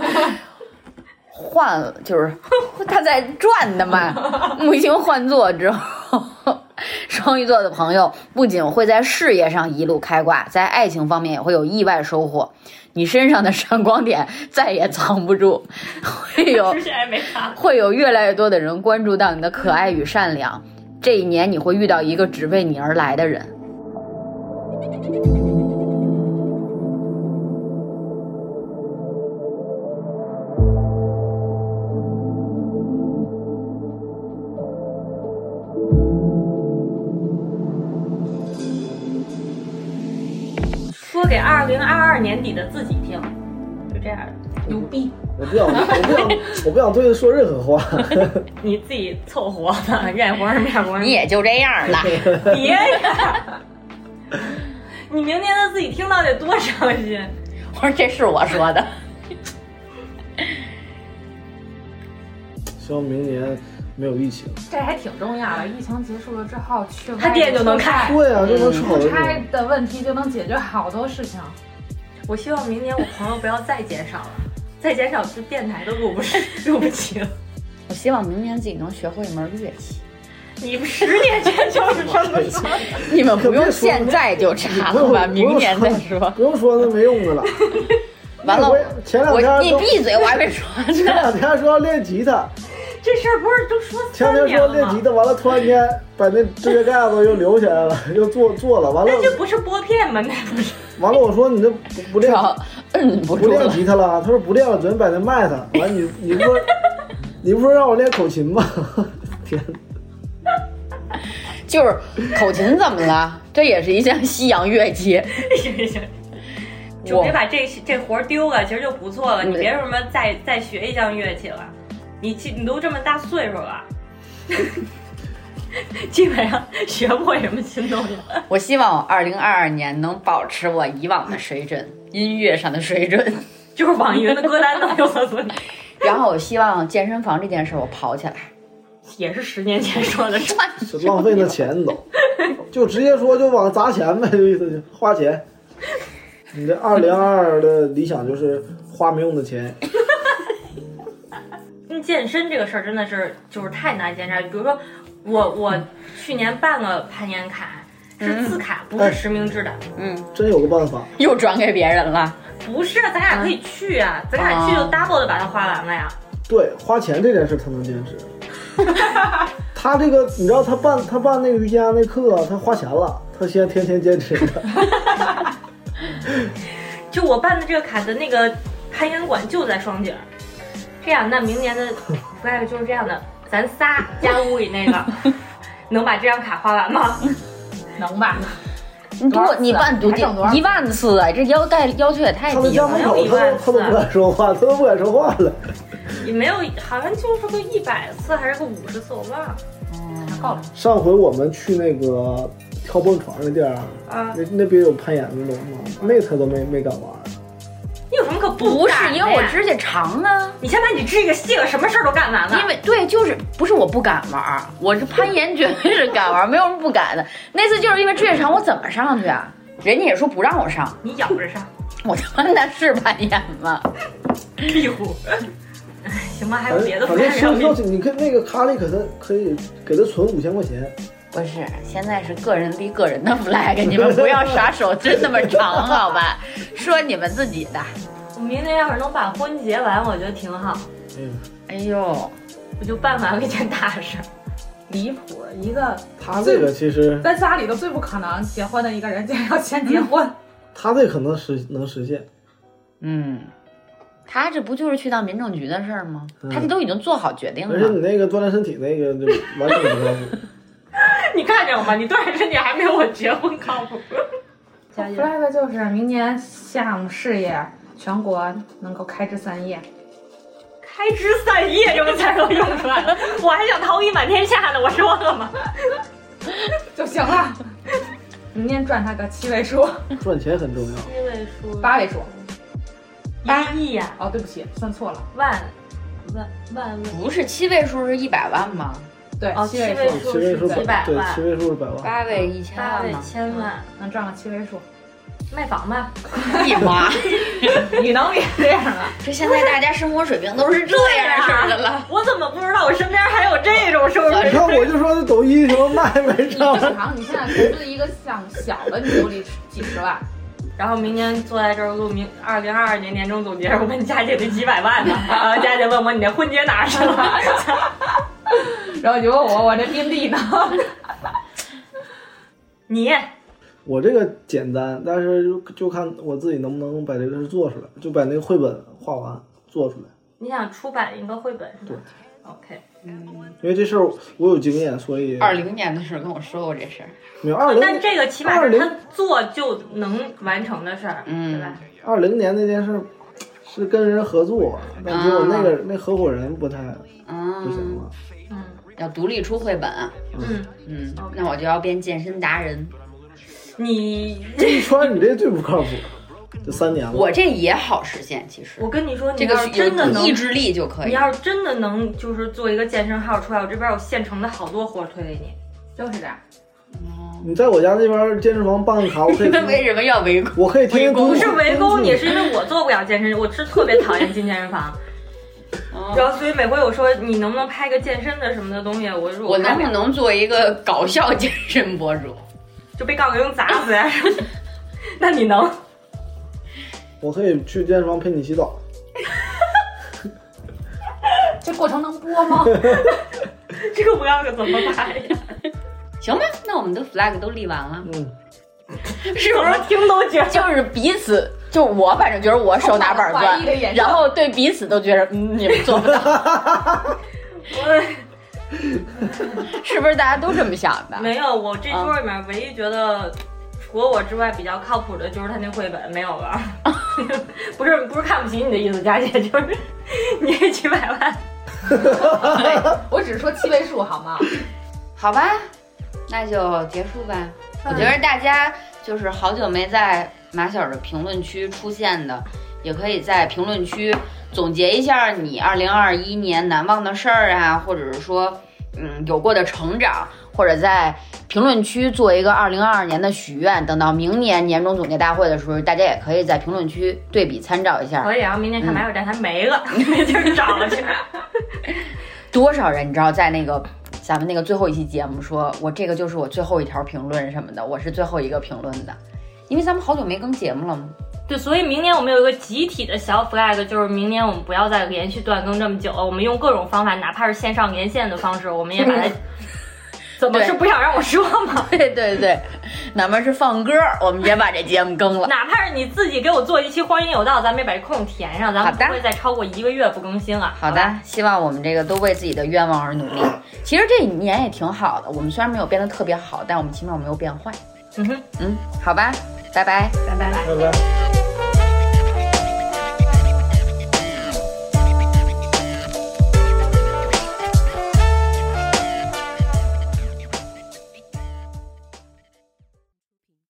[SPEAKER 2] 换了，就是 他在转的嘛。木星换座之后，双鱼座的朋友不仅会在事业上一路开挂，在爱情方面也会有意外收获。你身上的闪光点再也藏不住，会有？会有越来越多的人关注到你的可爱与善良。这一年你会遇到一个只为你而来的人。
[SPEAKER 3] 二零二二年底的自己听，就这样的，
[SPEAKER 5] 牛逼！
[SPEAKER 4] 我不想，我不想，我不想对他说任何话。
[SPEAKER 3] 你自己凑合吧，愿活什么样活
[SPEAKER 2] 你也就这样了。
[SPEAKER 3] 别呀！你明年的自己听到得多伤心。
[SPEAKER 2] 我说这是我说的。
[SPEAKER 4] 希望明年没有疫情。
[SPEAKER 5] 这还挺重要的。疫情结束了之后，去外
[SPEAKER 3] 他店就能开
[SPEAKER 4] 对啊，就能
[SPEAKER 5] 出差的问题就能解决好多事情。
[SPEAKER 3] 我希望明年我朋友不要再减少了，再减少就电台都录不 录不起了。
[SPEAKER 2] 我希望明年自己能学会一门乐器。
[SPEAKER 3] 你们十年前就是这么说的。
[SPEAKER 2] 你们不用现在就查了吧，明年再说。
[SPEAKER 4] 不用说那没用的了。
[SPEAKER 2] 完了
[SPEAKER 4] 我，前两天都
[SPEAKER 2] 你闭嘴，我还没说
[SPEAKER 4] 前
[SPEAKER 2] 呢。
[SPEAKER 4] 两天说要练吉他，
[SPEAKER 3] 这事儿不是都说
[SPEAKER 4] 前两天说？练吉他，完了突然间把那指甲盖子又留起来了，又做做了，完了
[SPEAKER 3] 那这不是拨片吗？那不是。
[SPEAKER 4] 完了，我说你这不不练
[SPEAKER 2] 不
[SPEAKER 4] 不练，吉他了？他说不练了，准备把那卖了。完了你你不说 你不说让我练口琴吗？天，
[SPEAKER 2] 就是口琴怎么了？这也是一项西洋乐器。
[SPEAKER 3] 行行，就别把这这活儿丢了，其实就不错了。你别什么再再学一项乐器了，你其你都这么大岁数了，基本上学不会什么新东西。
[SPEAKER 2] 我希望我二零二二年能保持我以往的水准，音乐上的水准。
[SPEAKER 3] 就是网易云的歌单都有
[SPEAKER 2] 然后我希望健身房这件事我跑起来。
[SPEAKER 3] 也是十年前说的事。
[SPEAKER 4] 这 浪费那钱都，就直接说就往砸钱呗，就意思就花钱。你这二零二二的理想就是花没用的钱，
[SPEAKER 3] 嗯健身这个事儿真的是就是太难坚持。比如说我我去年办了攀岩卡，是自卡，不是实名制的。
[SPEAKER 2] 嗯，
[SPEAKER 4] 真有个办法。
[SPEAKER 2] 又转给别人了。
[SPEAKER 3] 不是，咱俩可以去啊，咱俩去就 double 的把它花完了呀。
[SPEAKER 4] 对，花钱这件事他能坚持。他这个你知道，他办他办那个瑜伽那课，他花钱了，他现在天天坚持的。
[SPEAKER 3] 就我办的这个卡的那个攀岩馆就在双井儿。这样，那明年的 flag 就是这样的，咱仨加屋里那个，能把这张卡花完吗？
[SPEAKER 5] 能吧？
[SPEAKER 2] 你多你办多
[SPEAKER 5] 还整多少
[SPEAKER 2] 一万次啊！这要带要求也太低了
[SPEAKER 4] 家门。口，他都他都不敢说话，他都不敢说话了。
[SPEAKER 3] 也没有，好像就是个一百次还是个五十次，我忘了。
[SPEAKER 5] 够了。
[SPEAKER 4] 上回我们去那个跳蹦床那地儿啊，
[SPEAKER 3] 啊，
[SPEAKER 4] 那那边有攀岩的东吗？那他都没没敢玩。
[SPEAKER 3] 你有什么可
[SPEAKER 2] 不是
[SPEAKER 3] 敢的呀
[SPEAKER 2] 因为我指甲长啊，
[SPEAKER 3] 你先把你这个卸了，什么事儿都干完了。
[SPEAKER 2] 因为对，就是不是我不敢玩儿，我是攀岩绝对是敢玩儿，没有什么不敢的。那次就是因为指甲长，我怎么上去啊？人家也说不让我上，
[SPEAKER 3] 你咬着上，
[SPEAKER 2] 我他妈那是攀岩吗？
[SPEAKER 3] 壁虎。哎，行吧，还有别的
[SPEAKER 4] 正反正说
[SPEAKER 3] 命
[SPEAKER 4] 说你看那个卡里可他可以给他存五千块钱，
[SPEAKER 2] 不是，现在是个人立个人的 flag，你们不要耍手真那么长，好吧？说你们自己的。
[SPEAKER 3] 我明年要是能把婚结完，我觉得挺好，
[SPEAKER 4] 嗯，
[SPEAKER 2] 哎呦，
[SPEAKER 3] 我就办完了一件大事。
[SPEAKER 5] 离谱！一个
[SPEAKER 4] 他这个其实
[SPEAKER 5] 咱仨里头最不可能结婚的一个人，竟然要先结婚。
[SPEAKER 4] 他这可能实能实现。
[SPEAKER 2] 嗯，他这不就是去当民政局的事儿吗？
[SPEAKER 4] 嗯
[SPEAKER 2] 他这都已经做好决定了
[SPEAKER 4] 而且你。那个锻炼身体那个就完全不靠谱。
[SPEAKER 3] 你看见了吗？你锻炼身体还没有我结婚靠谱。加油
[SPEAKER 5] ！flag 就是明年项目事业全国能够开枝散叶。
[SPEAKER 3] 开枝散叶这个词儿都用出来了，我还想桃李满天下呢，我说了吗？
[SPEAKER 5] 就行了。明年赚他个七位数、
[SPEAKER 4] 赚钱很重要。
[SPEAKER 3] 七位数，
[SPEAKER 5] 八位数。
[SPEAKER 3] 八亿呀，
[SPEAKER 5] 哦，对不起，算错了。
[SPEAKER 3] 万万万万。
[SPEAKER 2] 不是七位数是一百万吗？
[SPEAKER 5] 对，
[SPEAKER 3] 哦
[SPEAKER 5] 七位数
[SPEAKER 3] 数
[SPEAKER 4] 七位数
[SPEAKER 3] 是几百
[SPEAKER 4] 对，
[SPEAKER 3] 万
[SPEAKER 4] 七位数是百万。
[SPEAKER 2] 八位一千
[SPEAKER 3] 八位？千万，
[SPEAKER 5] 能赚个七位数，
[SPEAKER 3] 卖房吧。
[SPEAKER 2] 你妈！
[SPEAKER 5] 你能别这样啊？
[SPEAKER 2] 这现在大家生活水平都是这样式儿的了。
[SPEAKER 3] 我怎么不知道我身边还有这种收入？
[SPEAKER 4] 你看我就说那抖音什么卖没上，
[SPEAKER 5] 正常，你现在投资一个项目小的，你就得几十万。
[SPEAKER 3] 然后明年坐在这儿录明二零二二年年终总结，我问佳姐那几百万呢？啊，佳姐问我你那婚结哪儿去了？
[SPEAKER 5] 然后就问我，我这宾利呢？
[SPEAKER 3] 你
[SPEAKER 4] 我这个简单，但是就就看我自己能不能把这个事做出来，就把那个绘本画完做出来。
[SPEAKER 3] 你想出版一个绘本是吗？OK，
[SPEAKER 4] 因为这事儿我有经验，所以
[SPEAKER 2] 二零年的时候跟我说过这事儿，
[SPEAKER 4] 没有二零
[SPEAKER 3] 但这个起码是他做就能完成的事儿，
[SPEAKER 2] 嗯
[SPEAKER 3] 对吧？
[SPEAKER 4] 二零年那件事儿是跟人合作，但结果那个、那合伙人不太不行
[SPEAKER 2] 嗯，
[SPEAKER 4] 了。
[SPEAKER 3] 嗯
[SPEAKER 2] 要独立出绘本。
[SPEAKER 3] 嗯，
[SPEAKER 2] 嗯，那我就要变健身达人。
[SPEAKER 3] 你
[SPEAKER 4] 这一圈你这最不靠谱。这三年了。
[SPEAKER 2] 我这也好实现，其实
[SPEAKER 3] 我跟你说，你
[SPEAKER 2] 这个
[SPEAKER 3] 要是真的能
[SPEAKER 2] 有意志力就可以。
[SPEAKER 3] 你要是真的能就是做一个健身号出来，我这边有现成的好多活儿推给你。
[SPEAKER 5] 就是这样。
[SPEAKER 4] 你在我家那边健身房办个卡，我可以
[SPEAKER 2] 那 为什么要围攻？
[SPEAKER 4] 我可以天天
[SPEAKER 2] 围攻
[SPEAKER 3] 不是围攻，你，是因为我做不了健身，我是特别讨厌进健身房。然后所以每回我说你能不能拍个健身的什么的东西，我说
[SPEAKER 2] 我能不能做一个搞笑健身博主？
[SPEAKER 3] 就被杠铃砸死呀？那你能？
[SPEAKER 4] 我可以去健身房陪你洗澡。
[SPEAKER 5] 这过程能播吗？
[SPEAKER 3] 这个 vlog 怎么拍呀？
[SPEAKER 2] 行吧，那我们的 flag 都立完了，
[SPEAKER 4] 嗯，
[SPEAKER 2] 是不是？
[SPEAKER 3] 听都觉得
[SPEAKER 2] 就是彼此，就我反正觉得我手拿板
[SPEAKER 5] 怀
[SPEAKER 2] 钻
[SPEAKER 5] 疑的眼，神
[SPEAKER 2] 然后对彼此都觉得嗯你们做不到，
[SPEAKER 3] 我
[SPEAKER 2] 是不是？大家都这么想的？
[SPEAKER 3] 没有，我这桌里面唯一觉得除了我之外比较靠谱的就是他那绘本，没有了。不是不是看不起你的意思，佳姐，就是 你这几百万，
[SPEAKER 5] 我只是说七位数好吗？
[SPEAKER 2] 好吧，那就结束吧。我觉得大家就是好久没在马小的评论区出现的，也可以在评论区总结一下你二零二一年难忘的事儿啊，或者是说嗯有过的成长，或者在评论区做一个二零二二年的许愿。等到明年年终总结大会的时候，大家也可以在评论区对比参照一下。
[SPEAKER 3] 可以啊，明年看马小站台没了，没地儿找了去。
[SPEAKER 2] 多少人你知道在那个咱们那个最后一期节目说，我这个就是我最后一条评论什么的，我是最后一个评论的，因为咱们好久没更节目了嘛。
[SPEAKER 3] 对，所以明年我们有一个集体的小 flag，就是明年我们不要再连续断更这么久了，我们用各种方法，哪怕是线上连线的方式，我们也把它。怎么是不想让我说吗？
[SPEAKER 2] 对对对，哪怕是放歌，我们也把这节目更了。
[SPEAKER 3] 哪怕是你自己给我做一期《荒淫有道》，咱们也把这空填上，咱们不会再超过一个月不更新了。
[SPEAKER 2] 好的，希望我们这个都为自己的愿望而努力。其实这一年也挺好的，我们虽然没有变得特别好，但我们起码没有变坏。
[SPEAKER 3] 嗯哼，
[SPEAKER 2] 嗯，好吧，拜拜。
[SPEAKER 3] 拜拜。
[SPEAKER 4] 拜拜。